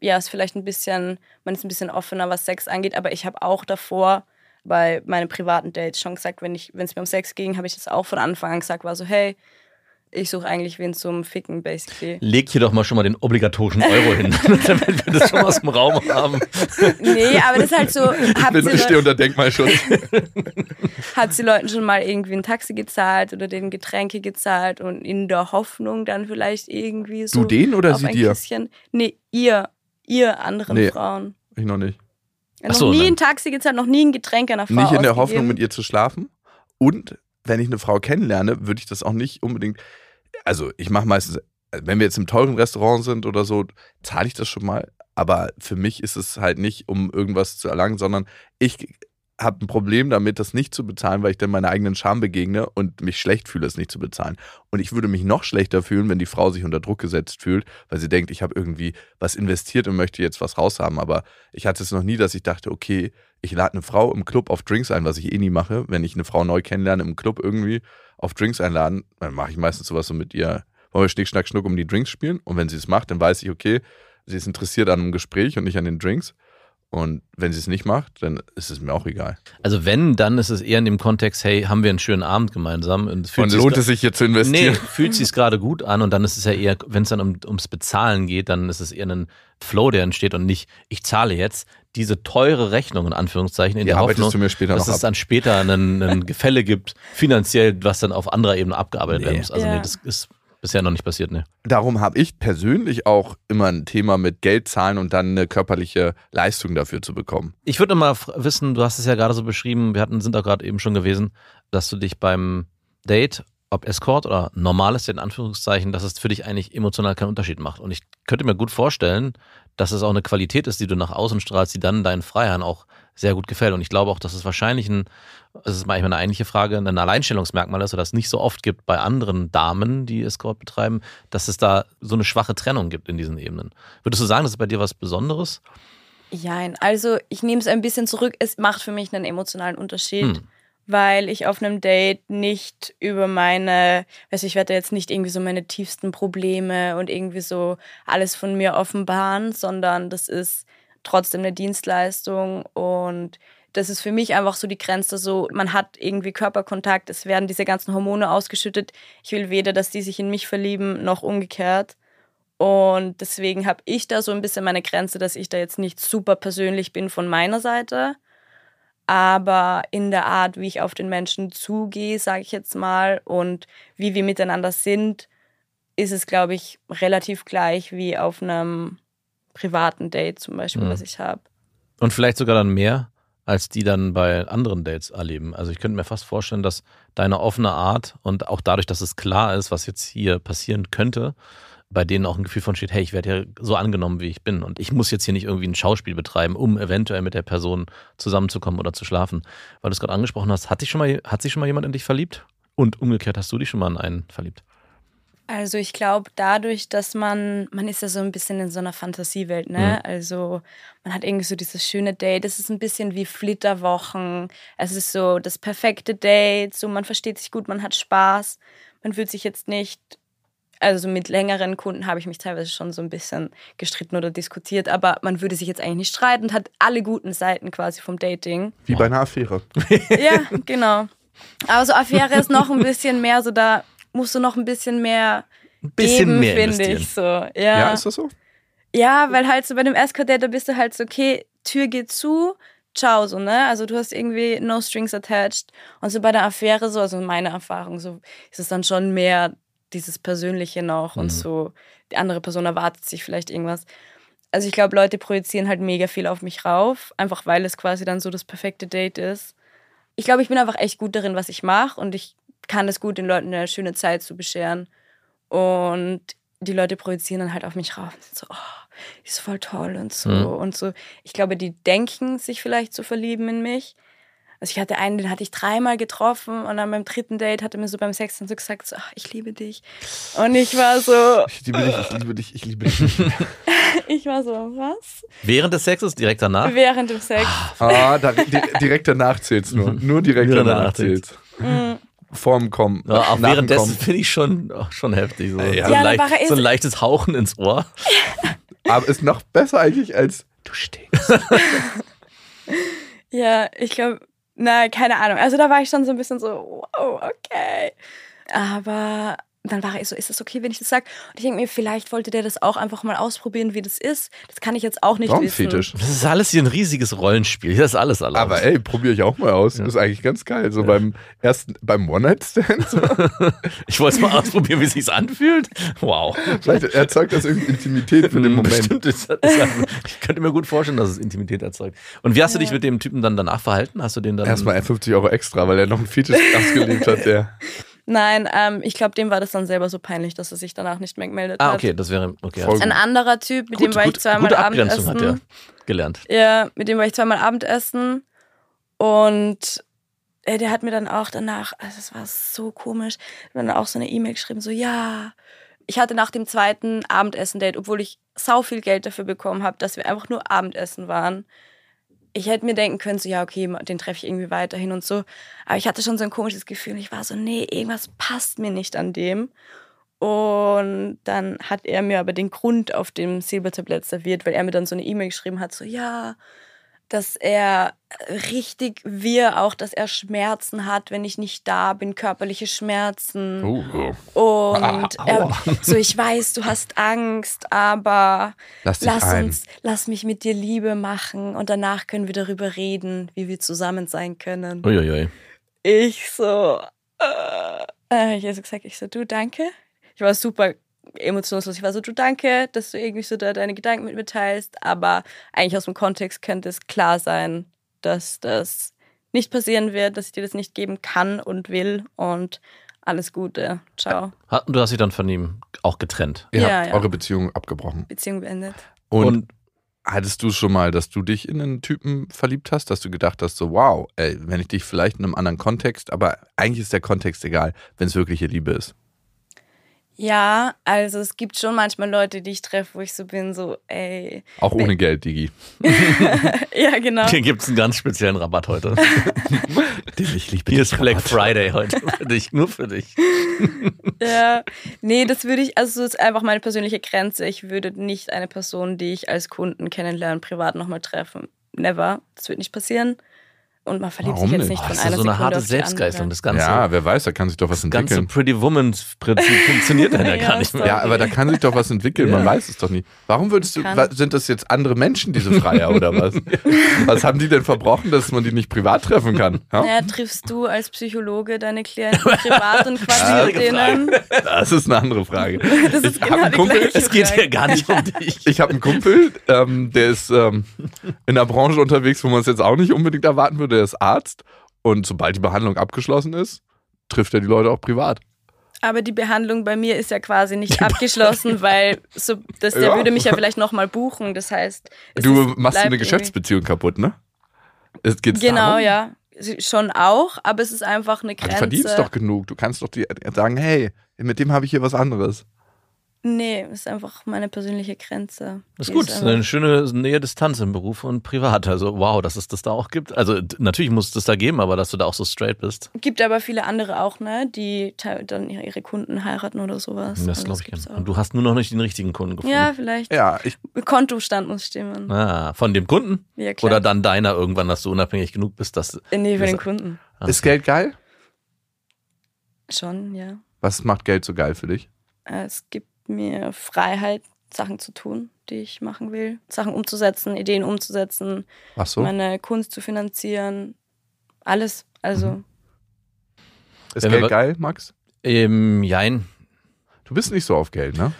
Ja, ist vielleicht ein bisschen, man ist ein bisschen offener, was Sex angeht, aber ich habe auch davor bei meinen privaten Dates schon gesagt, wenn ich, wenn es mir um Sex ging, habe ich das auch von Anfang an gesagt, war so, hey, ich suche eigentlich wen zum Ficken, basically. leg hier doch mal schon mal den obligatorischen Euro hin, damit wir das schon mal aus dem Raum haben. Nee, aber das ist halt so, habt Bin, ich stehe unter Denkmalschutz. hat sie Leuten schon mal irgendwie ein Taxi gezahlt oder denen Getränke gezahlt und in der Hoffnung dann vielleicht irgendwie so Du den oder auf sie ein dir? Küsschen. Nee, ihr, ihr anderen Nee. Frauen. Ich noch nicht. Ja, noch so, nie nein. ein Taxi gezahlt, noch nie ein Getränk einer Frau Nicht in der ausgegeben. Hoffnung, mit ihr zu schlafen. Und wenn ich eine Frau kennenlerne, würde ich das auch nicht unbedingt. Also, ich mache meistens, wenn wir jetzt im teuren Restaurant sind oder so, zahle ich das schon mal. Aber für mich ist es halt nicht, um irgendwas zu erlangen, sondern ich habe ein Problem damit, das nicht zu bezahlen, weil ich dann meiner eigenen Scham begegne und mich schlecht fühle, es nicht zu bezahlen. Und ich würde mich noch schlechter fühlen, wenn die Frau sich unter Druck gesetzt fühlt, weil sie denkt, ich habe irgendwie was investiert und möchte jetzt was raushaben. Aber ich hatte es noch nie, dass ich dachte, okay, ich lade eine Frau im Club auf Drinks ein, was ich eh nie mache. Wenn ich eine Frau neu kennenlerne im Club irgendwie auf Drinks einladen, dann mache ich meistens sowas so mit ihr, wollen wir Schnick, Schnack, Schnuck um die Drinks spielen. Und wenn sie es macht, dann weiß ich, okay, sie ist interessiert an einem Gespräch und nicht an den Drinks. Und wenn sie es nicht macht, dann ist es mir auch egal. Also wenn, dann ist es eher in dem Kontext, hey, haben wir einen schönen Abend gemeinsam. Und, fühlt Und sich's lohnt es sich hier zu Nee, investieren? fühlt sich gerade gut an und dann ist es ja eher, wenn es dann um, ums Bezahlen geht, dann ist es eher ein Flow, der entsteht und nicht, ich zahle jetzt diese teure Rechnung in Anführungszeichen in Die der arbeitest Hoffnung, du mir später dass es ab. dann später ein, ein Gefälle gibt, finanziell, was dann auf anderer Ebene abgearbeitet Nee. werden muss. Also Ja. nee, das ist bisher noch nicht passiert, ne. Darum habe ich persönlich auch immer ein Thema mit Geld zahlen und dann eine körperliche Leistung dafür zu bekommen. Ich würde mal wissen, du hast es ja gerade so beschrieben, wir hatten, sind da gerade eben schon gewesen, dass du dich beim Date, ob Escort oder normales in Anführungszeichen, dass es für dich eigentlich emotional keinen Unterschied macht. Und ich könnte mir gut vorstellen, dass es auch eine Qualität ist, die du nach außen strahlst, die dann deinen Freiern auch sehr gut gefällt. Und ich glaube auch, dass es wahrscheinlich ein, das ist manchmal eine eigentliche Frage, ein Alleinstellungsmerkmal ist oder es nicht so oft gibt bei anderen Damen, die Escort betreiben, dass es da so eine schwache Trennung gibt in diesen Ebenen. Würdest du sagen, das ist bei dir was Besonderes? Jein, also ich nehme es ein bisschen zurück. Es macht für mich einen emotionalen Unterschied, Hm. weil ich auf einem Date nicht über meine, also ich werde jetzt nicht irgendwie so meine tiefsten Probleme und irgendwie so alles von mir offenbaren, sondern das ist trotzdem eine Dienstleistung und das ist für mich einfach so die Grenze, so man hat irgendwie Körperkontakt, es werden diese ganzen Hormone ausgeschüttet. Ich will weder, dass die sich in mich verlieben, noch umgekehrt. Und deswegen habe ich da so ein bisschen meine Grenze, dass ich da jetzt nicht super persönlich bin von meiner Seite. Aber in der Art, wie ich auf den Menschen zugehe, sage ich jetzt mal, und wie wir miteinander sind, ist es, glaube ich, relativ gleich wie auf einem privaten Date zum Beispiel, Mhm. was ich habe. Und vielleicht sogar dann mehr, als die dann bei anderen Dates erleben. Also ich könnte mir fast vorstellen, dass deine offene Art und auch dadurch, dass es klar ist, was jetzt hier passieren könnte, bei denen auch ein Gefühl von steht, hey, ich werde hier so angenommen, wie ich bin. Und ich muss jetzt hier nicht irgendwie ein Schauspiel betreiben, um eventuell mit der Person zusammenzukommen oder zu schlafen. Weil du es gerade angesprochen hast, hat, dich schon mal, hat sich schon mal jemand in dich verliebt? Und umgekehrt, hast du dich schon mal in einen verliebt? Also ich glaube, dadurch, dass man, man ist ja so ein bisschen in so einer Fantasiewelt, ne? Mhm. Also man hat irgendwie so dieses schöne Date, es ist ein bisschen wie Flitterwochen, es ist so das perfekte Date, so man versteht sich gut, man hat Spaß, man fühlt sich jetzt nicht, also mit längeren Kunden habe ich mich teilweise schon so ein bisschen gestritten oder diskutiert, aber man würde sich jetzt eigentlich nicht streiten und hat alle guten Seiten quasi vom Dating. Wie bei einer Affäre. Ja, genau. Aber so Affäre ist noch ein bisschen mehr, so da musst du noch ein bisschen mehr Ein bisschen geben, mehr finde ich so. Ja. Ja, ist das so? ja, weil halt so bei dem Escort-Date, da bist du halt so, okay, Tür geht zu, ciao, so, ne? Also du hast irgendwie no strings attached. Und so bei der Affäre so, also meine Erfahrung, so ist es dann schon mehr dieses Persönliche noch und so, die andere Person erwartet sich vielleicht irgendwas. Also ich glaube, Leute projizieren halt mega viel auf mich rauf, einfach weil es quasi dann so das perfekte Date ist. Ich glaube, ich bin einfach echt gut darin, was ich mache und ich kann es gut, den Leuten eine schöne Zeit zu bescheren. Und die Leute projizieren dann halt auf mich rauf und sind so, oh, ist voll toll und so. Mhm. Und so, ich glaube, die denken, sich vielleicht zu verlieben in mich. Also ich hatte einen, den hatte ich dreimal getroffen und dann beim dritten Date hat er mir so beim Sex dann so gesagt, so, ach, ich liebe dich. Und ich war so, Ich liebe dich, ich liebe dich, ich liebe dich. ich war so, was? Während des Sexes, direkt danach? Während dem Sex. Ah, da, di direkt danach zählt's nur. Nur direkt Nur danach danach zählt's. Mhm. Vorm Kommen. Ja, auch währenddessen finde ich schon, oh, schon heftig. So, Ja. so, Ja, ein leicht, so ein leichtes Hauchen ins Ohr. Aber ist noch besser eigentlich als du stinkst. Ja, ich glaube, na, keine Ahnung. Also da war ich schon so ein bisschen so, wow, okay. Aber dann war ich so, ist das okay, wenn ich das sage? Und ich denke mir, vielleicht wollte der das auch einfach mal ausprobieren, wie das ist. Das kann ich jetzt auch nicht wissen. Traumfetisch. Das ist alles hier ein riesiges Rollenspiel. Hier ist alles erlaubt. Aber ey, probiere ich auch mal aus. Ist eigentlich ganz geil. So beim ersten, beim One-Night-Stand. So. ich wollte es mal ausprobieren, wie sich's anfühlt. Wow. Vielleicht erzeugt das irgendwie Intimität für den Moment. Bestimmt ist, ist, ich könnte mir gut vorstellen, dass es Intimität erzeugt. Und wie hast du dich mit dem Typen dann danach verhalten? Hast du den dann. Erstmal 50 Euro extra, weil er noch einen Fetisch ausgelebt hat, der. Nein, ähm, ich glaube, dem war das dann selber so peinlich, dass er sich danach nicht mehr gemeldet Ah, hat. okay, das wäre. Okay, Voll Ein anderer Typ, mit Gut, dem war ich gut, zweimal gute Abgrenzung Abendessen. hat er gelernt. Ja, mit dem war ich zweimal Abendessen und äh, der hat mir dann auch danach, also es war so komisch, dann auch so eine E-Mail geschrieben, so ja, ich hatte nach dem zweiten Abendessen-Date, obwohl ich sau viel Geld dafür bekommen habe, dass wir einfach nur Abendessen waren. Ich hätte mir denken können, so ja, okay, den treffe ich irgendwie weiterhin und so. Aber ich hatte schon so ein komisches Gefühl. Ich war so, nee, irgendwas passt mir nicht an dem. Und dann hat er mir aber den Grund auf dem Silbertablett serviert, weil er mir dann so eine E-Mail geschrieben hat, so ja, dass er richtig wir auch, dass er Schmerzen hat, wenn ich nicht da bin, körperliche Schmerzen. Oh. Und er, so, ich weiß, du hast Angst, aber Lass lass uns, lass mich mit dir Liebe machen und danach können wir darüber reden, wie wir zusammen sein können. Uiuiui. Ich so, äh, äh, ich habe so gesagt, ich so, du, danke. Ich war super emotionslos. Ich war so, du, danke, dass du irgendwie so da deine Gedanken mit mir teilst, aber eigentlich aus dem Kontext könnte es klar sein, dass das nicht passieren wird, dass ich dir das nicht geben kann und will und alles Gute. Ciao. Ha- Du hast dich dann von ihm auch getrennt. Ihr Ja, habt ja. eure Beziehung abgebrochen. Beziehung beendet. Und, Und- hattest du schon mal, dass du dich in einen Typen verliebt hast, dass du gedacht hast, so wow, ey, wenn ich dich vielleicht in einem anderen Kontext, aber eigentlich ist der Kontext egal, wenn es wirkliche Liebe ist. Ja, also es gibt schon manchmal Leute, die ich treffe, wo ich so bin, so, ey. Auch ohne Geld, Digi. Ja, genau. Hier gibt es einen ganz speziellen Rabatt heute. Ich liebe Hier ist Black Friday heute für dich, nur für dich. Ja, nee, das würde ich, also das ist einfach meine persönliche Grenze. Ich würde nicht eine Person, die ich als Kunden kennenlerne, privat nochmal treffen. Never. Das wird nicht passieren. Und man verliebt Warum sich jetzt nicht? nicht Oh, von das ist einer so eine Sekunde harte Selbstgeißelung. Das ganze, Ja, wer weiß, da kann sich doch was das ganze entwickeln. Pretty Woman-Prinzip funktioniert dann ja gar nicht mehr. Ja, aber da kann sich doch was entwickeln, man weiß es doch nicht. Warum würdest du, sind das jetzt andere Menschen, diese Freier oder was? Was haben die denn verbrochen, dass man die nicht privat treffen kann? Ja? Naja, triffst du als Psychologe deine Klienten privat und quatschst mit denen? Das ist eine andere Frage. Das ist Ich genau einen Kumpel, Es geht hier gar nicht um dich. Ich habe einen Kumpel, ähm, der ist ähm, in einer Branche unterwegs, wo man es jetzt auch nicht unbedingt erwarten würde. Der ist Arzt und sobald die Behandlung abgeschlossen ist, trifft er die Leute auch privat. Aber die Behandlung bei mir ist ja quasi nicht abgeschlossen, weil so, das, der Ja. würde mich ja vielleicht nochmal buchen. Das heißt, Du ist, machst dir eine irgendwie- Geschäftsbeziehung kaputt, ne? Es geht's Genau, darum? ja. Schon auch, aber es ist einfach eine Aber Du Grenze. verdienst doch genug. Du kannst doch die sagen, hey, mit dem habe ich hier was anderes. Nee, ist einfach meine persönliche Grenze. Das ist gut, das ist eine schöne Nähe Distanz im Beruf und privat. Also wow, dass es das da auch gibt. Also natürlich muss es das da geben, aber dass du da auch so straight bist, Gibt aber viele andere auch, ne, die dann ihre Kunden heiraten oder sowas. das Also glaube ich auch. Und du hast nur noch nicht den richtigen Kunden gefunden. Ja, vielleicht. Ja, ich, Kontostand muss stimmen. Ah, von dem Kunden? Ja, klar. Oder dann deiner irgendwann, dass du unabhängig genug bist, dass. Nee, für das- den Kunden. Ah, ist Geld geil? Schon, ja. Was macht Geld so geil für dich? Äh, Es gibt mir Freiheit, Sachen zu tun, die ich machen will, Sachen umzusetzen, Ideen umzusetzen, Ach so. meine Kunst zu finanzieren, alles. Also Mhm. Ist Geld geil, Max? Ähm, jein. Du bist nicht so auf Geld, ne?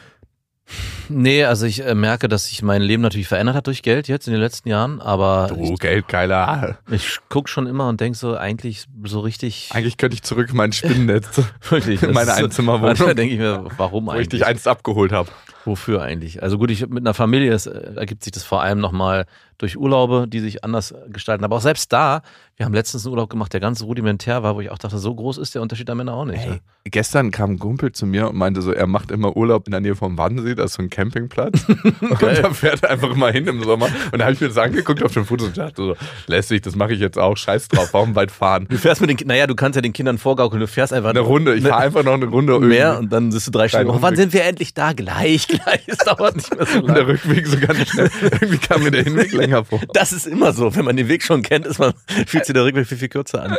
Nee, also ich äh, merke, dass sich mein Leben natürlich verändert hat durch Geld jetzt in den letzten Jahren, aber Du, Geldgeiler. ich, ich gucke schon immer und denke so, eigentlich so richtig. Eigentlich könnte ich zurück in mein Spinnennetz, wirklich, in meine Einzimmerwohnung. Manchmal denke ich mir, warum wo ich eigentlich? dich einst abgeholt habe. Wofür eigentlich? Also gut, ich mit einer Familie das, äh, ergibt sich das vor allem nochmal durch Urlaube, die sich anders gestalten. Aber auch selbst da, wir haben letztens einen Urlaub gemacht, der ganz rudimentär war, wo ich auch dachte, so groß ist der Unterschied am Ende auch nicht. Hey, gestern kam ein Kumpel zu mir und meinte so, er macht immer Urlaub in der Nähe vom Wannsee, da ist so ein Campingplatz. und da fährt er einfach immer hin im Sommer. Und da habe ich mir das angeguckt auf den Fotos und dachte so, lässig, das mache ich jetzt auch, scheiß drauf, warum weit fahren? Du fährst mit den, naja, du kannst ja den Kindern vorgaukeln, du fährst einfach Eine Runde, ich fahre einfach noch eine Runde mehr irgendwie. und dann bist du drei Stunden. Wann sind wir endlich da? Gleich, gleich. Es dauert nicht mehr so Und der lange. Rückweg sogar nicht schnell. Irgendwie kam mir der Hinweg länger vor. Das ist immer so. Wenn man den Weg schon kennt, ist man, fühlt sich der Rückweg viel, viel kürzer an.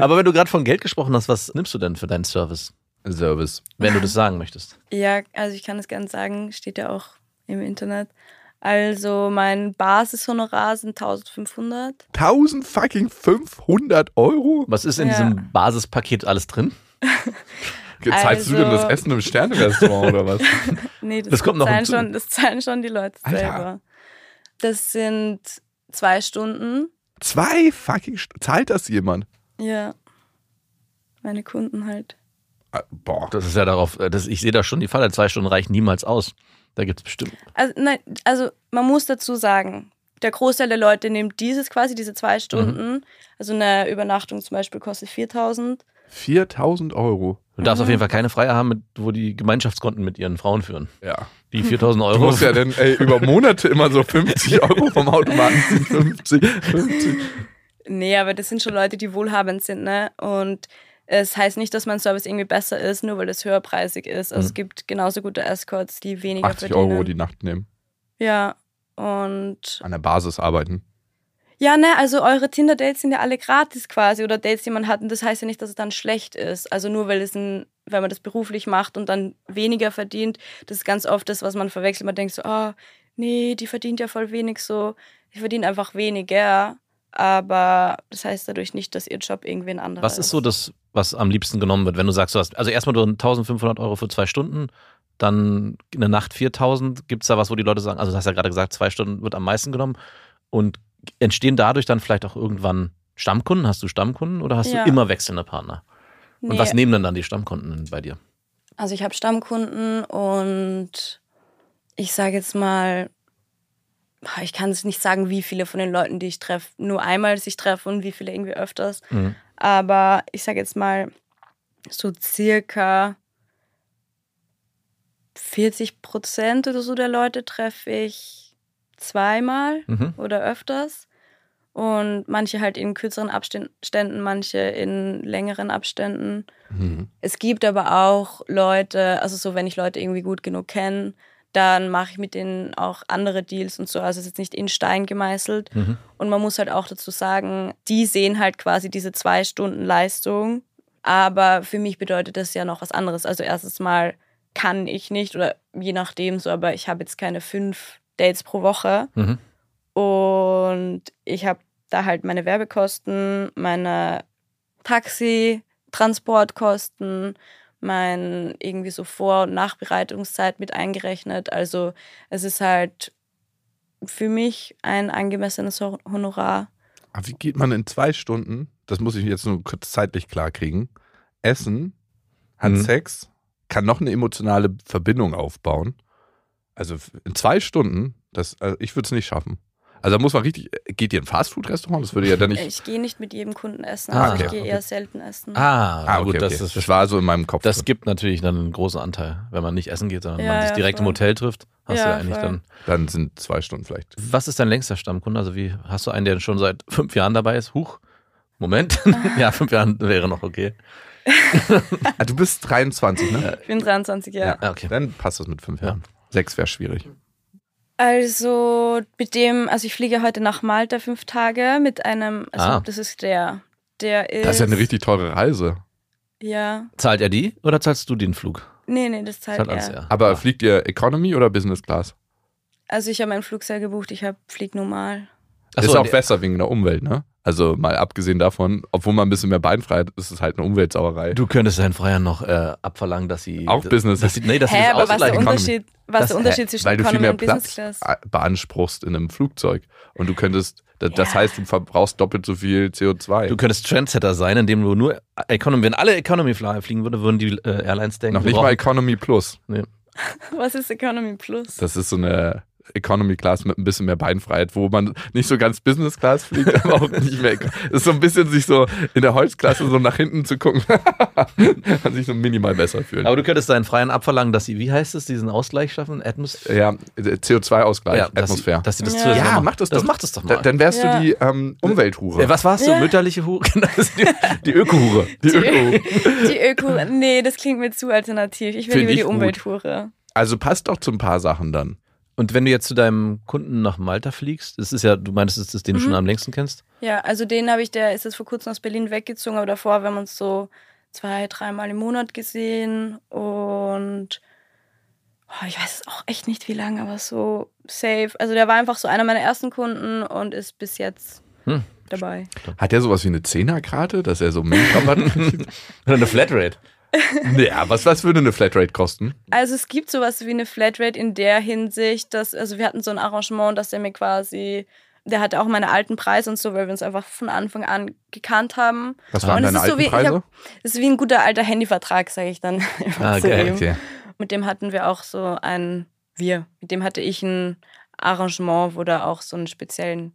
Aber wenn du gerade von Geld gesprochen hast, was nimmst du denn für deinen Service? Service. Wenn du das sagen möchtest. ja, also ich kann es gerne sagen, steht ja auch im Internet. Also mein Basishonorar sind 1500. 1000 fucking 500 Euro? Was ist in Ja. diesem Basispaket alles drin? Zahlst du denn das Also- Essen im Sterne-Restaurant oder was? Nee, das, Das kommt noch zahlen schon, das zahlen schon die Leute Alter. selber. Das sind zwei Stunden. Zwei fucking St Zahlt das jemand? Ja. Meine Kunden halt. Ah, Boah. Das ist ja darauf, äh, das, ich sehe da schon die Falle, zwei Stunden reichen niemals aus. Da gibt es bestimmt. Also, nein, also man muss dazu sagen, der Großteil der Leute nimmt dieses quasi, diese zwei Stunden. Also eine Übernachtung zum Beispiel kostet 4000. 4000 Euro. Du darfst auf jeden Fall keine Freier haben, mit, wo die Gemeinschaftskonten mit ihren Frauen führen. Ja. Die 4000 Du Euro. musst ja dann ey, über Monate immer so 50 Euro vom Automaten ziehen. 50, 50. Nee, aber das sind schon Leute, die wohlhabend sind, ne? Und es heißt nicht, dass mein Service irgendwie besser ist, nur weil es höherpreisig ist. Also es gibt genauso gute Escorts, die weniger 80 verdienen. Euro die Nacht nehmen. Ja. Und An der Basis arbeiten. Ja, ne, also eure Tinder-Dates sind ja alle gratis quasi oder Dates, die man hat. Und das heißt ja nicht, dass es dann schlecht ist. Also nur weil es ein, wenn man das beruflich macht und dann weniger verdient, das ist ganz oft das, was man verwechselt. Man denkt so, oh, nee, die verdient ja voll wenig so. Die verdient einfach weniger. Aber das heißt dadurch nicht, dass ihr Job irgendwie ein anderer Was ist so das, was am liebsten genommen wird, wenn du sagst, du hast, also erstmal du 1500 Euro für zwei Stunden, dann eine Nacht 4000. Gibt es da was, wo die Leute sagen, also du hast ja gerade gesagt, zwei Stunden wird am meisten genommen und entstehen dadurch dann vielleicht auch irgendwann Stammkunden? Hast du Stammkunden oder hast Ja. du immer wechselnde Partner? Und Nee, was nehmen denn dann die Stammkunden bei dir? Also ich habe Stammkunden und ich sage jetzt mal, ich kann es nicht sagen, wie viele von den Leuten, die ich treffe, nur einmal sich treffen und wie viele irgendwie öfters. Mhm. Aber ich sage jetzt mal, so circa 40 Prozent oder so der Leute treffe ich zweimal Mhm. oder öfters. Und manche halt in kürzeren Abständen, manche in längeren Abständen. Mhm. Es gibt aber auch Leute, also so, wenn ich Leute irgendwie gut genug kenne, dann mache ich mit denen auch andere Deals und so. Also es ist jetzt nicht in Stein gemeißelt. Mhm. Und man muss halt auch dazu sagen, die sehen halt quasi diese zwei Stunden Leistung. Aber für mich bedeutet das ja noch was anderes. Also erstens mal kann ich nicht oder je nachdem so, aber ich habe jetzt keine fünf Dates pro Woche. Mhm. Und ich habe da halt meine Werbekosten, meine Taxi, Transportkosten, mein irgendwie so Vor- und Nachbereitungszeit mit eingerechnet. Also es ist halt für mich ein angemessenes Honorar. Aber wie geht man in zwei Stunden, das muss ich jetzt nur kurz zeitlich klar kriegen, essen, hat Mhm. Sex, kann noch eine emotionale Verbindung aufbauen. Also in zwei Stunden, das, also ich würde es nicht schaffen. Also da muss man richtig, geht ihr in ein Fastfood-Restaurant? Das würde ja dann nicht. Ich gehe nicht mit jedem Kunden essen, Ah, also okay, ich gehe okay. eher selten essen. Ah, Ah, gut, okay, das okay. ist das war so in meinem Kopf. Das drin. gibt natürlich dann einen großen Anteil, wenn man nicht essen geht, sondern Ja, man sich ja, direkt im voll. Hotel trifft. Hast Ja, du ja eigentlich voll. dann. Dann sind zwei Stunden vielleicht. Was ist dein längster Stammkunde? Also wie hast du einen, der schon seit fünf Jahren dabei ist? Huch, Moment. ja, fünf Jahren wäre noch okay. Ah, du bist 23, ne? Ich bin 23 Jahre. Ja, okay. Dann passt das mit fünf Ja. Jahren. Sechs wäre schwierig. Also mit dem, also ich fliege heute nach Malta fünf Tage mit einem, also Ah. das ist der, der ist. Das ist ja eine richtig teure Reise. Ja, Zahlt er die oder zahlst du den Flug? Nee, nee, das zahlt alles er. er. Aber Ja. fliegt ihr Economy oder Business Class? Also ich habe mein Flugzeug gebucht, ich habe flieg normal. Achso, ist auch besser wegen der Umwelt, ne? Also mal abgesehen davon, obwohl man ein bisschen mehr Beinfreiheit ist, ist es halt eine Umweltsauerei. Du könntest deinen Freiern noch äh, abverlangen, dass sie. Auch Business. Dass sie, nee, dass sie Hä, das aber was der ausgleichen. Economy. Unterschied, was Das- der Unterschied zwischen weil du viel Economy mehr und Business Platz Class? beanspruchst in einem Flugzeug. Und du könntest, das, das Ja. heißt, du verbrauchst doppelt so viel CO2. Du könntest Trendsetter sein, indem du nur Economy, wenn alle Economy fliegen würden, würden die äh, Airlines denken. Noch nicht mal brauchen- Economy Plus. Was ist Economy Plus? Das ist so eine Economy Class mit ein bisschen mehr Beinfreiheit, wo man nicht so ganz Business Class fliegt, aber auch nicht mehr. Das ist so ein bisschen sich so in der Holzklasse so nach hinten zu gucken und sich so minimal besser fühlen. Aber du könntest deinen Freiern abverlangen, dass sie, wie heißt es, diesen Ausgleich schaffen? Atmosphäre? ja, CO2-Ausgleich, dass sie, Atmosphäre. dass sie das Ja. ja, mach das doch. Das macht es doch mal. Da, dann wärst Ja. du die ähm, Umwelthure. was warst du? Ja. Mütterliche Hure? Genau, das die, die Öko-Hure. Die Die, Öko. die Öko. Nee, das klingt mir zu alternativ. Ich will Find lieber die. Umwelthure. Also passt doch zu ein paar Sachen dann. Und wenn du jetzt zu deinem Kunden nach Malta fliegst, das ist ja, du meintest, das ist den du Mhm. schon am längsten kennst. Ja, also den habe ich, der ist jetzt vor kurzem aus Berlin weggezogen, aber davor haben wir uns so zwei, dreimal im Monat gesehen und oh, ich weiß auch echt nicht wie lange, aber so safe. Also der war einfach so einer meiner ersten Kunden und ist bis jetzt Hm. dabei. Hat der sowas wie eine Zehnerkarte, dass er so Menschrabatt kriegt? Oder eine Flatrate. ja, was, was würde eine Flatrate kosten? Also es gibt sowas wie eine Flatrate in der Hinsicht, dass, also wir hatten so ein Arrangement, dass der mir quasi, der hatte auch meine alten Preise und so, weil wir uns einfach von Anfang an gekannt haben. Was waren Und es deine ist so alten wie, Preise? hab, das ist wie ein guter alter Handyvertrag, sage ich dann. Ah, ihm. Okay. Mit dem hatten wir auch so ein, wir, mit dem hatte ich ein Arrangement, wo der auch so einen speziellen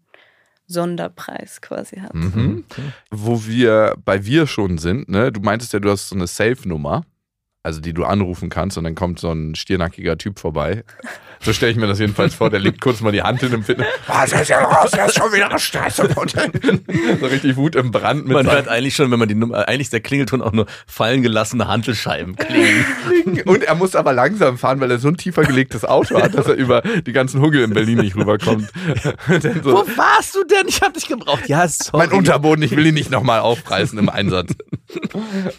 Sonderpreis quasi hat. Mhm. Wo wir bei wir schon sind, ne? Du meintest ja, du hast so eine Safe-Nummer, also die du anrufen kannst und dann kommt so ein stiernackiger Typ vorbei. So stelle ich mir das jedenfalls vor, der legt kurz mal die Hand in dem Fitness. Was ist ja raus? Das ist schon wieder im Hotel. So richtig Wut im Brand mit Man hört eigentlich schon, wenn man die Nummer, eigentlich ist der Klingelton auch nur fallen gelassene Hantelscheiben klingen. Und er muss aber langsam fahren, weil er so ein tiefer gelegtes Auto hat, dass er über die ganzen Huggel in Berlin nicht rüberkommt. So, Wo warst du denn? Ich hab dich gebraucht. Ja, sorry. mein Unterboden, ich will ihn nicht nochmal aufreißen im Einsatz.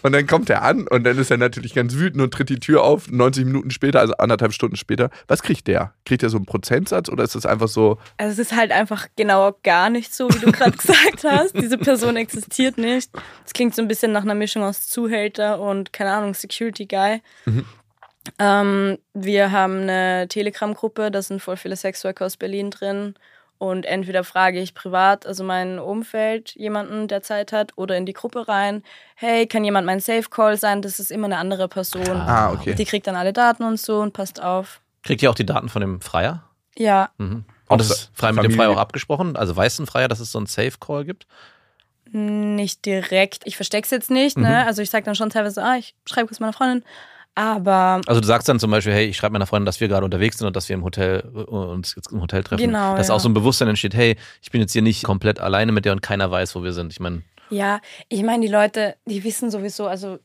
Und dann kommt er an und dann ist er natürlich ganz wütend und tritt die Tür auf. 90 Minuten später, also anderthalb Stunden später. Was kriegt der? Kriegt er so einen Prozentsatz oder ist das einfach so, Also es ist halt einfach genau gar nicht so, wie du gerade gesagt hast. Diese Person existiert nicht. Es klingt so ein bisschen nach einer Mischung aus Zuhälter und, keine Ahnung, Security Guy. Ähm, wir haben eine Telegram-Gruppe, da sind voll viele Sexworker aus Berlin drin. Und entweder frage ich privat, also mein Umfeld, jemanden, der Zeit hat, oder in die Gruppe rein, hey, kann jemand mein Safe-Call sein? Das ist immer eine andere Person. ah, okay. Die kriegt dann alle Daten und so und passt auf. Kriegt ihr auch die Daten von dem Freier? Ja, Mhm. Auch Und das ist frei mit dem Freier auch abgesprochen? Also weiß ein Freier, dass es so einen Safe-Call gibt? Nicht direkt. Ich verstecke es jetzt nicht. Mhm. Ne? Also ich sage dann schon teilweise, ah, ich schreibe kurz meiner Freundin. Aber Also du sagst dann zum Beispiel, hey, ich schreibe meiner Freundin, dass wir gerade unterwegs sind und dass wir im Hotel äh, uns jetzt im Hotel treffen. Genau, Dass ja. auch so ein Bewusstsein entsteht, hey, ich bin jetzt hier nicht komplett alleine mit der und keiner weiß, wo wir sind. Ich meine, ja, ich meine, die Leute, die wissen sowieso, also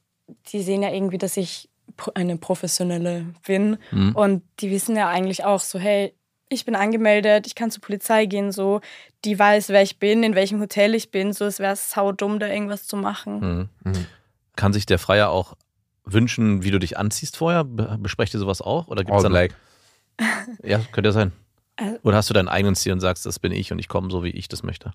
die sehen ja irgendwie, dass ich eine Professionelle bin. Mhm. Und die wissen ja eigentlich auch so, hey, ich bin angemeldet, ich kann zur Polizei gehen, so. Die weiß, wer ich bin, in welchem Hotel ich bin, so. Es wäre saudumm, da irgendwas zu machen. mhm. Mhm. kann sich der Freier auch wünschen, wie du dich anziehst vorher? Be- Besprecht ihr sowas auch? Oder gibt's all dann, black? Ja, könnte ja sein. Also- Oder hast du deinen eigenen Stil und sagst, das bin ich und ich komme so, wie ich das möchte?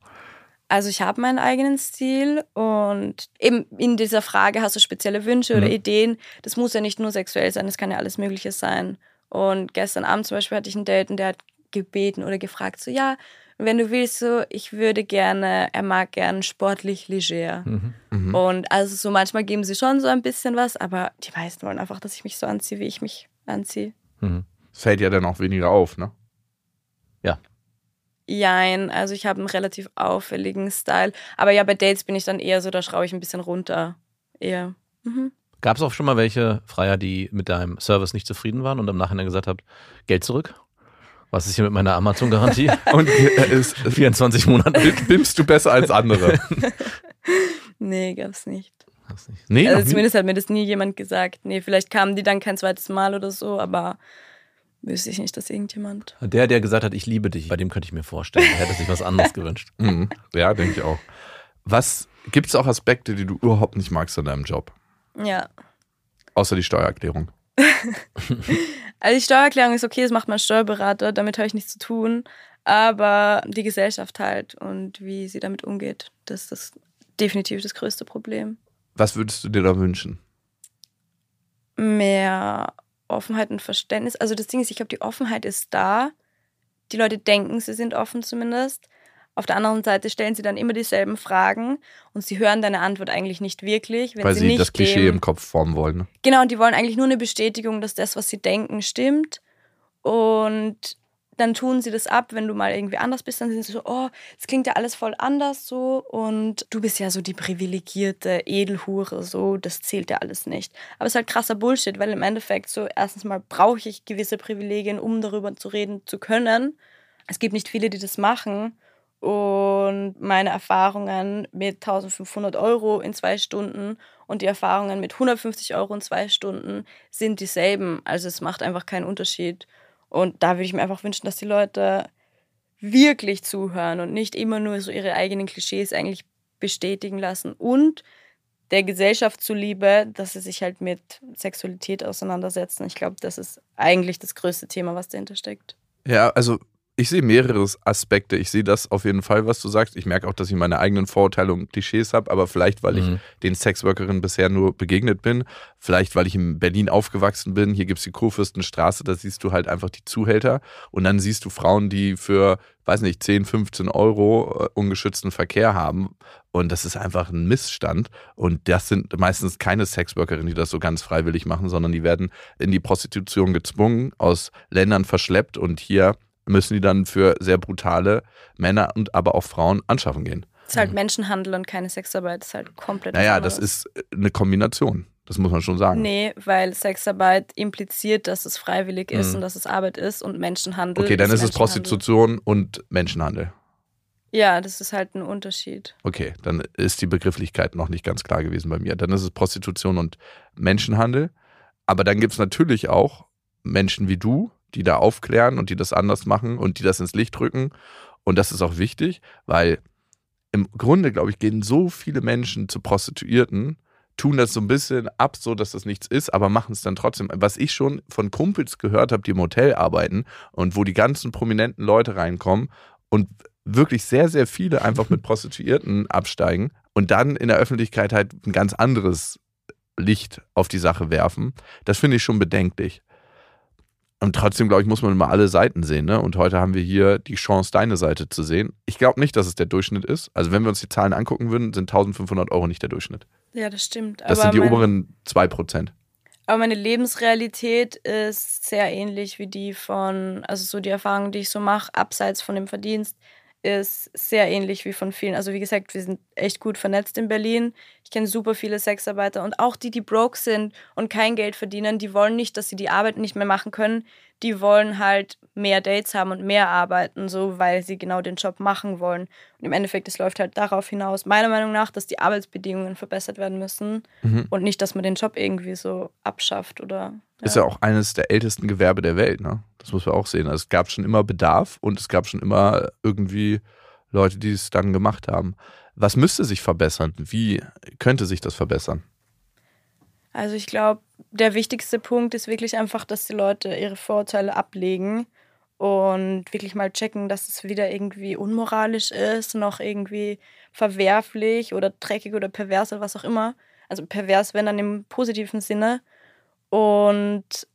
Also ich habe meinen eigenen Stil und eben in dieser Frage hast du spezielle Wünsche oder Mhm. Ideen. Das muss ja nicht nur sexuell sein, das kann ja alles Mögliche sein. Und gestern Abend zum Beispiel hatte ich einen Date und der hat gebeten oder gefragt, so ja, wenn du willst, so ich würde gerne, er mag gern sportlich leger. Mhm. Mhm. Und also so manchmal geben sie schon so ein bisschen was, aber die meisten wollen einfach, dass ich mich so anziehe, wie ich mich anziehe. Mhm. Fällt ja dann auch weniger auf, ne? Jein, also ich habe einen relativ auffälligen Style. Aber ja, bei Dates bin ich dann eher so, da schraube ich ein bisschen runter. Eher. Mhm. Gab es auch schon mal welche Freier, die mit deinem Service nicht zufrieden waren und im Nachhinein gesagt habt, Geld zurück? Was ist hier mit meiner Amazon-Garantie? Und äh, ist, 24 Monate. bimmst du besser als andere? Nee, gab's nicht. Nee, noch Also nie? zumindest hat mir das nie jemand gesagt. Nee, vielleicht kamen die dann kein zweites Mal oder so, aber wüsste ich nicht, dass irgendjemand. Der, der gesagt hat, ich liebe dich, bei dem könnte ich mir vorstellen, der hätte sich was anderes gewünscht. Mhm. Ja, denke ich auch. Was gibt es auch Aspekte, die du überhaupt nicht magst an deinem Job? Ja. Außer die Steuererklärung. also die Steuererklärung ist okay, das macht mein Steuerberater, damit habe ich nichts zu tun. Aber die Gesellschaft halt und wie sie damit umgeht, das ist das definitiv das größte Problem. Was würdest du dir da wünschen? Mehr Offenheit und Verständnis. Also das Ding ist, ich glaube, die Offenheit ist da. Die Leute denken, sie sind offen zumindest. Auf der anderen Seite stellen sie dann immer dieselben Fragen und sie hören deine Antwort eigentlich nicht wirklich. Weil sie, sie das Klischee im Kopf formen wollen. Ne? Genau, und die wollen eigentlich nur eine Bestätigung, dass das, was sie denken, stimmt. Und dann tun sie das ab, wenn du mal irgendwie anders bist, dann sind sie so, oh, es klingt ja alles voll anders so und du bist ja so die privilegierte Edelhure, so, das zählt ja alles nicht. Aber es ist halt krasser Bullshit, weil im Endeffekt so, erstens mal brauche ich gewisse Privilegien, um darüber zu reden zu können. Es gibt nicht viele, die das machen und meine Erfahrungen mit 1500 Euro in zwei Stunden und die Erfahrungen mit 150 Euro in zwei Stunden sind dieselben. Also es macht einfach keinen Unterschied. Und da würde ich mir einfach wünschen, dass die Leute wirklich zuhören und nicht immer nur so ihre eigenen Klischees eigentlich bestätigen lassen. Und der Gesellschaft zuliebe, dass sie sich halt mit Sexualität auseinandersetzen. Ich glaube, das ist eigentlich das größte Thema, was dahinter steckt. Ja, also ich sehe mehrere Aspekte. Ich sehe das auf jeden Fall, was du sagst. Ich merke auch, dass ich meine eigenen Vorurteile und Klischees habe, aber vielleicht, weil mhm. ich den Sexworkerinnen bisher nur begegnet bin, vielleicht, weil ich in Berlin aufgewachsen bin. Hier gibt es die Kurfürstenstraße, da siehst du halt einfach die Zuhälter und dann siehst du Frauen, die für, weiß nicht, 10, 15 Euro äh, ungeschützten Verkehr haben. Und das ist einfach ein Missstand. Und das sind meistens keine Sexworkerinnen, die das so ganz freiwillig machen, sondern die werden in die Prostitution gezwungen, aus Ländern verschleppt und hier müssen die dann für sehr brutale Männer und aber auch Frauen anschaffen gehen. Das ist halt Menschenhandel und keine Sexarbeit. Das ist halt komplett. Naja, das ist eine Kombination. Das muss man schon sagen. Nee, weil Sexarbeit impliziert, dass es freiwillig ist mhm. und dass es Arbeit ist und Menschenhandel. Okay, dann ist, ist es Prostitution und Menschenhandel. Ja, das ist halt ein Unterschied. Okay, dann ist die Begrifflichkeit noch nicht ganz klar gewesen bei mir. Dann ist es Prostitution und Menschenhandel. Aber dann gibt es natürlich auch Menschen wie du, die da aufklären und die das anders machen und die das ins Licht rücken. Und das ist auch wichtig, weil im Grunde, glaube ich, gehen so viele Menschen zu Prostituierten, tun das so ein bisschen ab, so dass das nichts ist, aber machen es dann trotzdem. Was ich schon von Kumpels gehört habe, die im Hotel arbeiten und wo die ganzen prominenten Leute reinkommen und wirklich sehr, sehr viele einfach mit Prostituierten absteigen und dann in der Öffentlichkeit halt ein ganz anderes Licht auf die Sache werfen. Das finde ich schon bedenklich. Und trotzdem, glaube ich, muss man immer alle Seiten sehen. Ne? Und heute haben wir hier die Chance, deine Seite zu sehen. Ich glaube nicht, dass es der Durchschnitt ist. Also, wenn wir uns die Zahlen angucken würden, sind 1500 Euro nicht der Durchschnitt. Ja, das stimmt. Das sind die mein, oberen 2%. Aber meine Lebensrealität ist sehr ähnlich wie die von, also so die Erfahrungen, die ich so mache, abseits von dem Verdienst ist sehr ähnlich wie von vielen. Also wie gesagt, wir sind echt gut vernetzt in Berlin. Ich kenne super viele Sexarbeiter und auch die, die broke sind und kein Geld verdienen, die wollen nicht, dass sie die Arbeit nicht mehr machen können. Die wollen halt mehr Dates haben und mehr arbeiten, so weil sie genau den Job machen wollen. Und im Endeffekt, es läuft halt darauf hinaus, meiner Meinung nach, dass die Arbeitsbedingungen verbessert werden müssen mhm. und nicht, dass man den Job irgendwie so abschafft oder. Ja. Ist ja auch eines der ältesten Gewerbe der Welt, ne? Das muss man auch sehen. Also es gab schon immer Bedarf und es gab schon immer irgendwie Leute, die es dann gemacht haben. Was müsste sich verbessern? Wie könnte sich das verbessern? Also ich glaube, der wichtigste Punkt ist wirklich einfach, dass die Leute ihre Vorurteile ablegen und wirklich mal checken, dass es weder irgendwie unmoralisch ist, noch irgendwie verwerflich oder dreckig oder pervers oder was auch immer. Also pervers, wenn dann im positiven Sinne. Und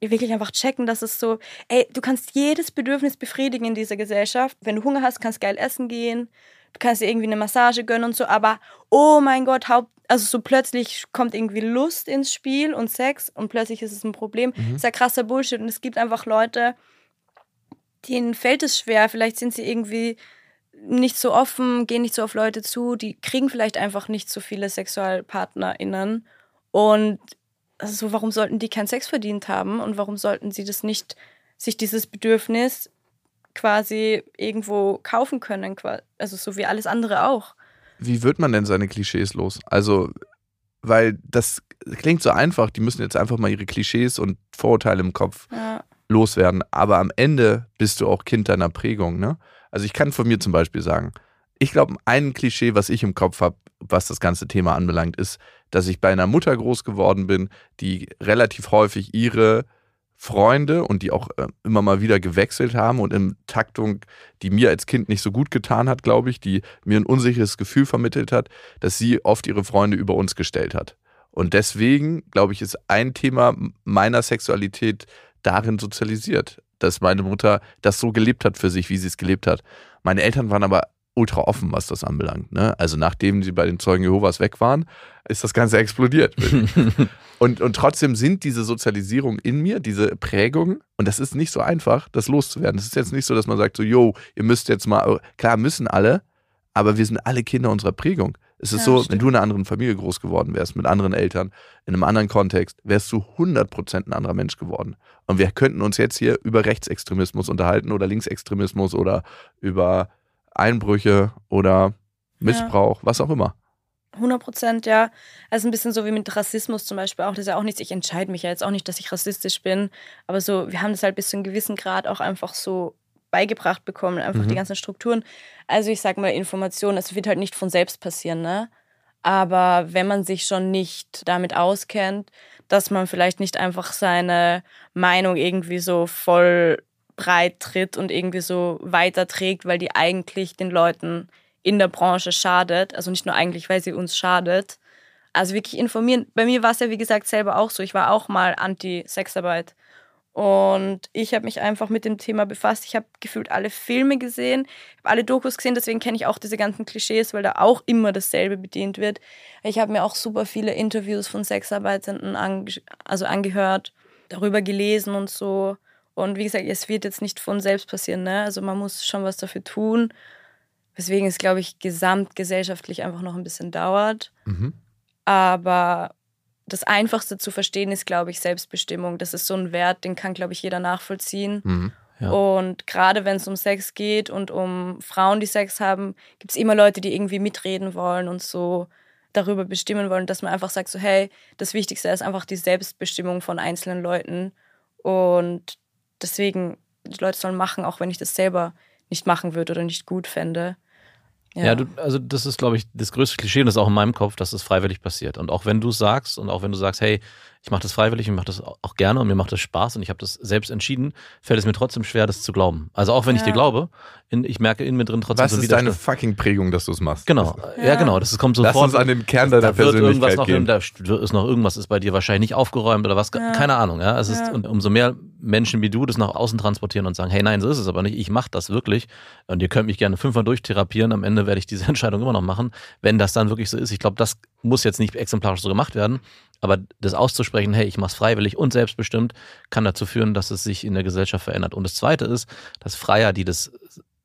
wirklich einfach checken, dass es so, ey, du kannst jedes Bedürfnis befriedigen in dieser Gesellschaft. Wenn du Hunger hast, kannst geil essen gehen, du kannst dir irgendwie eine Massage gönnen und so, aber oh mein Gott, Haupt, also so plötzlich kommt irgendwie Lust ins Spiel und Sex und plötzlich ist es ein Problem. Mhm. Das ist ja krasser Bullshit und es gibt einfach Leute, denen fällt es schwer, vielleicht sind sie irgendwie nicht so offen, gehen nicht so auf Leute zu, die kriegen vielleicht einfach nicht so viele SexualpartnerInnen und also warum sollten die keinen Sex verdient haben und warum sollten sie das nicht, sich dieses Bedürfnis quasi irgendwo kaufen können, also so wie alles andere auch. Wie wird man denn seine Klischees los? Also, weil das klingt so einfach, die müssen jetzt einfach mal ihre Klischees und Vorurteile im Kopf ja. loswerden, aber am Ende bist du auch Kind deiner Prägung, ne? Also ich kann von mir zum Beispiel sagen, Ich glaube, ein Klischee, was ich im Kopf habe, was das ganze Thema anbelangt, ist, dass ich bei einer Mutter groß geworden bin, die relativ häufig ihre Freunde und die auch äh, immer mal wieder gewechselt haben und in Taktung, die mir als Kind nicht so gut getan hat, glaube ich, die mir ein unsicheres Gefühl vermittelt hat, dass sie oft ihre Freunde über uns gestellt hat. Und deswegen, glaube ich, ist ein Thema meiner Sexualität darin sozialisiert, dass meine Mutter das so gelebt hat für sich, wie sie es gelebt hat. Meine Eltern waren aber ultra offen, was das anbelangt. Ne? Also nachdem sie bei den Zeugen Jehovas weg waren, ist das Ganze explodiert. und, und trotzdem sind diese Sozialisierung in mir, diese Prägung, und das ist nicht so einfach, das loszuwerden. Es ist jetzt nicht so, dass man sagt so, yo, ihr müsst jetzt mal, klar müssen alle, aber wir sind alle Kinder unserer Prägung. Es ist ja, so, stimmt. wenn du in einer anderen Familie groß geworden wärst, mit anderen Eltern, in einem anderen Kontext, wärst du 100% ein anderer Mensch geworden. Und wir könnten uns jetzt hier über Rechtsextremismus unterhalten oder Linksextremismus oder über Einbrüche oder Missbrauch, ja. was auch immer. 100 Prozent, ja. Also ein bisschen so wie mit Rassismus zum Beispiel auch. Das ist ja auch nichts, ich entscheide mich ja jetzt auch nicht, dass ich rassistisch bin. Aber so, wir haben das halt bis zu einem gewissen Grad auch einfach so beigebracht bekommen, einfach mhm. die ganzen Strukturen. Also ich sag mal, Information, es wird halt nicht von selbst passieren, ne? Aber wenn man sich schon nicht damit auskennt, dass man vielleicht nicht einfach seine Meinung irgendwie so voll breit tritt und irgendwie so weiterträgt, weil die eigentlich den Leuten in der Branche schadet. Also nicht nur eigentlich, weil sie uns schadet. Also wirklich informieren. Bei mir war es ja, wie gesagt, selber auch so. Ich war auch mal Anti-Sexarbeit. Und ich habe mich einfach mit dem Thema befasst. Ich habe gefühlt alle Filme gesehen, habe alle Dokus gesehen, deswegen kenne ich auch diese ganzen Klischees, weil da auch immer dasselbe bedient wird. Ich habe mir auch super viele Interviews von Sexarbeitenden ange also angehört, darüber gelesen und so. Und wie gesagt, es wird jetzt nicht von selbst passieren. Ne? Also man muss schon was dafür tun. Weswegen es, glaube ich, gesamtgesellschaftlich einfach noch ein bisschen dauert. Mhm. Aber das Einfachste zu verstehen ist, glaube ich, Selbstbestimmung. Das ist so ein Wert, den kann, glaube ich, jeder nachvollziehen. Mhm. Ja. Und gerade wenn es um Sex geht und um Frauen, die Sex haben, gibt es immer Leute, die irgendwie mitreden wollen und so darüber bestimmen wollen, dass man einfach sagt, so hey, das Wichtigste ist einfach die Selbstbestimmung von einzelnen Leuten. Und deswegen, die Leute sollen machen, auch wenn ich das selber nicht machen würde oder nicht gut fände. Ja, ja du, also das ist, glaube ich, das größte Klischee und das ist auch in meinem Kopf, dass es freiwillig passiert. Und auch wenn du sagst und auch wenn du sagst, hey, ich mache das freiwillig und mache das auch gerne und mir macht das Spaß und ich habe das selbst entschieden, fällt es mir trotzdem schwer, das zu glauben. Also auch wenn ja. ich dir glaube, in, ich merke in mir drin trotzdem Was so ist deine fucking Prägung, dass du es machst? Genau, ja. ja, genau, das kommt sofort. Lass uns an den Kern deiner da Persönlichkeit noch, gehen. Da ist noch irgendwas ist bei dir wahrscheinlich nicht aufgeräumt oder was, ja. keine Ahnung. Ja, es ist und umso mehr Menschen wie du das nach außen transportieren und sagen, hey, nein, so ist es aber nicht. Ich mache das wirklich und ihr könnt mich gerne fünfmal durchtherapieren. Am Ende werde ich diese Entscheidung immer noch machen, wenn das dann wirklich so ist. Ich glaube, das muss jetzt nicht exemplarisch so gemacht werden, aber das auszusprechen, hey, ich mache es freiwillig und selbstbestimmt, kann dazu führen, dass es sich in der Gesellschaft verändert. Und das Zweite ist, dass Freier, die das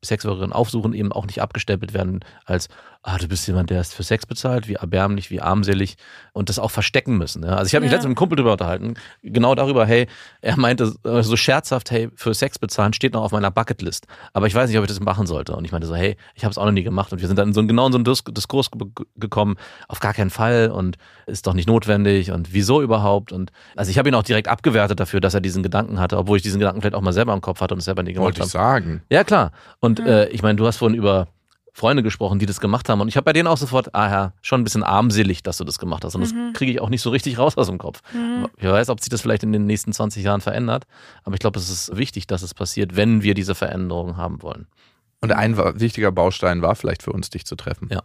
Sexworkerinnen aufsuchen, eben auch nicht abgestempelt werden als, ah, du bist jemand, der ist für Sex bezahlt, wie erbärmlich, wie armselig und das auch verstecken müssen. Ja? Also ich habe mich ja. letztens mit einem Kumpel darüber unterhalten, genau darüber, hey, er meinte äh, so scherzhaft, hey, für Sex bezahlen steht noch auf meiner Bucketlist, aber ich weiß nicht, ob ich das machen sollte. Und ich meinte so, hey, ich habe es auch noch nie gemacht und wir sind dann in so, genau in so einen Diskurs gekommen, auf gar keinen Fall und ist doch nicht notwendig und wieso überhaupt und also ich habe ihn auch direkt abgewertet dafür, dass er diesen Gedanken hatte, obwohl ich diesen Gedanken vielleicht auch mal selber im Kopf hatte und es selber nie gemacht habe. Wollte ich sagen. Ja, klar. Und mhm. äh, ich meine, du hast vorhin über Freunde gesprochen, die das gemacht haben. Und ich habe bei denen auch sofort, ah ja, schon ein bisschen armselig, dass du das gemacht hast. Und mhm. das kriege ich auch nicht so richtig raus aus dem Kopf. Mhm. Ich weiß, ob sich das vielleicht in den nächsten 20 Jahren verändert. Aber ich glaube, es ist wichtig, dass es passiert, wenn wir diese Veränderung haben wollen. Und ein wichtiger Baustein war vielleicht für uns, dich zu treffen. Ja.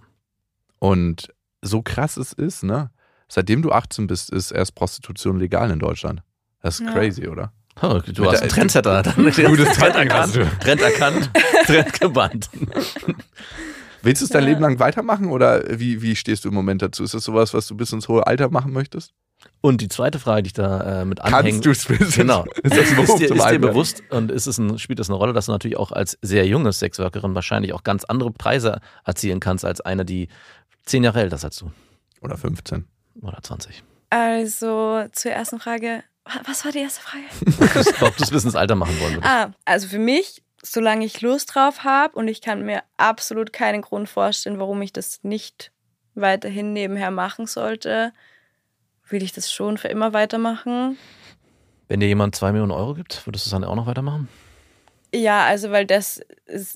Und so krass es ist, ne? Seitdem du 18 bist, ist erst Prostitution legal in Deutschland. Das ist ja. crazy, oder? Oh, du hast einen Trendsetter. Gutes Trend erkannt. Trend erkannt, Trend gebannt. Willst du es dein ja. Leben lang weitermachen oder wie, wie stehst du im Moment dazu? Ist das sowas, was du bis ins hohe Alter machen möchtest? Und die zweite Frage, die ich da äh, mit anhänge. Kannst du es wissen? Genau. Ist, das ist, dir, ist dir bewusst und ist es ein, spielt das eine Rolle, dass du natürlich auch als sehr junge Sexworkerin wahrscheinlich auch ganz andere Preise erzielen kannst als eine, die zehn Jahre älter ist als du? Oder 15. Oder 20. Also zur ersten Frage, was war die erste Frage? Ob du es bis ins Alter machen wollen würdest. Ah, also für mich, solange ich Lust drauf habe und ich kann mir absolut keinen Grund vorstellen, warum ich das nicht weiterhin nebenher machen sollte, will ich das schon für immer weitermachen. Wenn dir jemand zwei Millionen Euro gibt, würdest du es dann auch noch weitermachen? Ja, also weil das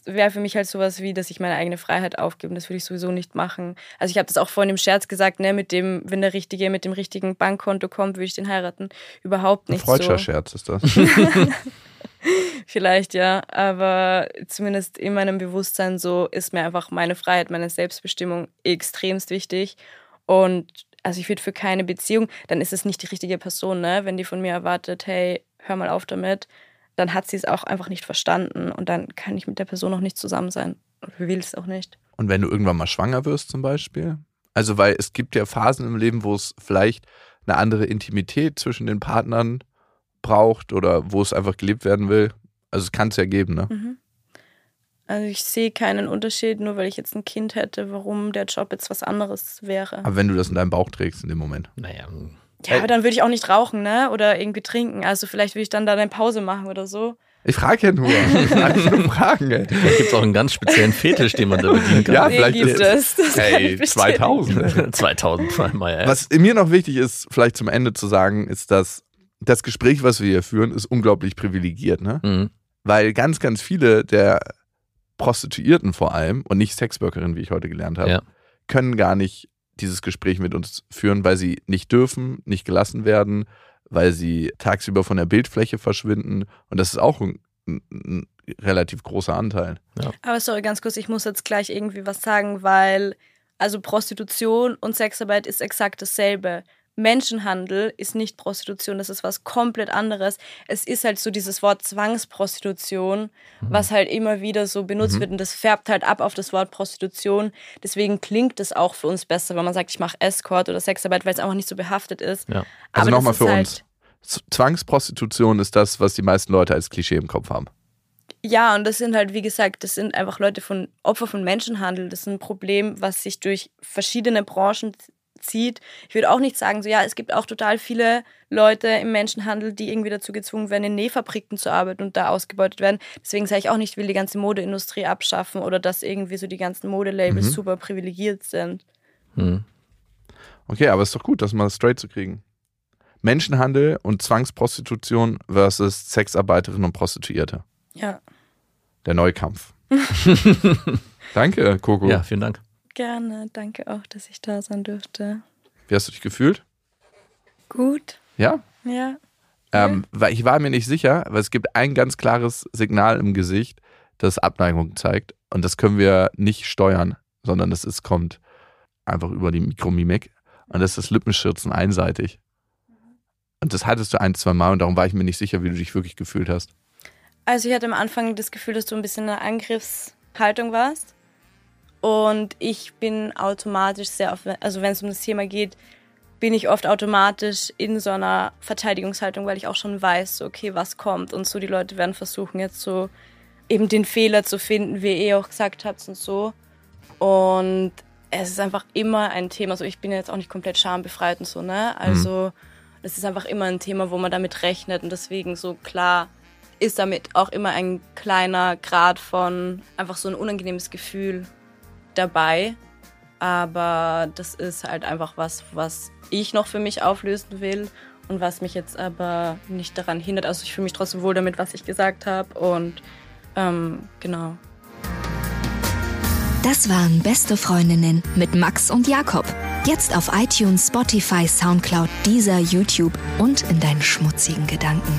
wäre für mich halt sowas wie, dass ich meine eigene Freiheit aufgebe. Das würde ich sowieso nicht machen. Also ich habe das auch vorhin im Scherz gesagt, ne, mit dem, wenn der Richtige mit dem richtigen Bankkonto kommt, würde ich den heiraten. Überhaupt nicht. Ein freudscher so. Scherz ist das. Vielleicht ja, aber zumindest in meinem Bewusstsein so ist mir einfach meine Freiheit, meine Selbstbestimmung extremst wichtig. Und also ich würde für keine Beziehung, dann ist es nicht die richtige Person, ne? Wenn die von mir erwartet, hey, hör mal auf damit, dann hat sie es auch einfach nicht verstanden und dann kann ich mit der Person auch nicht zusammen sein. Und will es auch nicht. Und wenn du irgendwann mal schwanger wirst zum Beispiel? Also weil es gibt ja Phasen im Leben, wo es vielleicht eine andere Intimität zwischen den Partnern braucht oder wo es einfach gelebt werden will. Also es kann es ja geben, ne? Mhm. Also ich sehe keinen Unterschied, nur weil ich jetzt ein Kind hätte, warum der Job jetzt was anderes wäre. Aber wenn du das in deinem Bauch trägst in dem Moment. Naja, Ja, aber dann würde ich auch nicht rauchen, ne? Oder irgendwie trinken. Also vielleicht würde ich dann da eine Pause machen oder so. Ich frage ja nur. Ich frage nur Fragen, ey. da gibt es auch einen ganz speziellen Fetisch, den man da bedienen kann. Ja, Den vielleicht gibt es. Das Hey, ich bestätigen. 2000. ey. 2000 zweimal, ja. Was mir noch wichtig ist, vielleicht zum Ende zu sagen, ist, dass das Gespräch, was wir hier führen, ist unglaublich privilegiert, ne? Mhm. Weil ganz, ganz viele der Prostituierten vor allem und nicht Sexworkerinnen, wie ich heute gelernt habe, Ja. können gar nicht dieses Gespräch mit uns führen, weil sie nicht dürfen, nicht gelassen werden, weil sie tagsüber von der Bildfläche verschwinden. Und das ist auch ein, ein, ein relativ großer Anteil. Aber sorry, ganz kurz, ich muss jetzt gleich irgendwie was sagen, weil also Prostitution und Sexarbeit ist exakt dasselbe. Menschenhandel ist nicht Prostitution, das ist was komplett anderes. Es ist halt so dieses Wort Zwangsprostitution, was halt immer wieder so benutzt Mhm. wird und das färbt halt ab auf das Wort Prostitution. Deswegen klingt es auch für uns besser, wenn man sagt, ich mache Escort oder Sexarbeit, weil es einfach nicht so behaftet ist. Ja. Also nochmal für halt- uns. Zwangsprostitution ist das, was die meisten Leute als Klischee im Kopf haben. Ja, und das sind halt, wie gesagt, das sind einfach Leute von Opfer von Menschenhandel. Das ist ein Problem, was sich durch verschiedene Branchen zieht. Ich würde auch nicht sagen, so ja, es gibt auch total viele Leute im Menschenhandel, die irgendwie dazu gezwungen werden, in Nähfabriken zu arbeiten und da ausgebeutet werden. Deswegen sage ich auch nicht, ich will die ganze Modeindustrie abschaffen oder dass irgendwie so die ganzen Modelabels Mhm. super privilegiert sind. Mhm. Okay, aber ist doch gut, das mal straight zu kriegen. Menschenhandel und Zwangsprostitution versus Sexarbeiterinnen und Prostituierte. Ja, Der Neukampf. Danke, Coco. ja, vielen Dank. Gerne. Danke auch, dass ich da sein durfte. Wie hast du dich gefühlt? Gut. Ja? Ja. Ähm, weil ich war mir nicht sicher, weil es gibt ein ganz klares Signal im Gesicht, das Abneigung zeigt. Und das können wir nicht steuern, sondern das ist, kommt einfach über die Mikromimik. Und das ist das Lippenschürzen einseitig. Und das hattest du ein, zwei Mal und darum war ich mir nicht sicher, wie du dich wirklich gefühlt hast. Also ich hatte am Anfang das Gefühl, dass du ein bisschen in einer Angriffshaltung warst. Und ich bin automatisch sehr, auf, also wenn es um das Thema geht, bin ich oft automatisch in so einer Verteidigungshaltung, weil ich auch schon weiß, so, okay, was kommt. Und so die Leute werden versuchen jetzt so eben den Fehler zu finden, wie ihr eh auch gesagt habt und so. Und es ist einfach immer ein Thema, so ich bin jetzt auch nicht komplett schambefreit und so, ne? Also das ist einfach immer ein Thema, wo man damit rechnet und deswegen so klar ist damit auch immer ein kleiner Grad von einfach so ein unangenehmes Gefühl dabei. Aber das ist halt einfach was, was ich noch für mich auflösen will und was mich jetzt aber nicht daran hindert. Also ich fühle mich trotzdem wohl damit, was ich gesagt habe und ähm, genau. Das waren Beste Freundinnen mit Max und Jakob. Jetzt auf iTunes, Spotify, Soundcloud, dieser YouTube und in deinen schmutzigen Gedanken.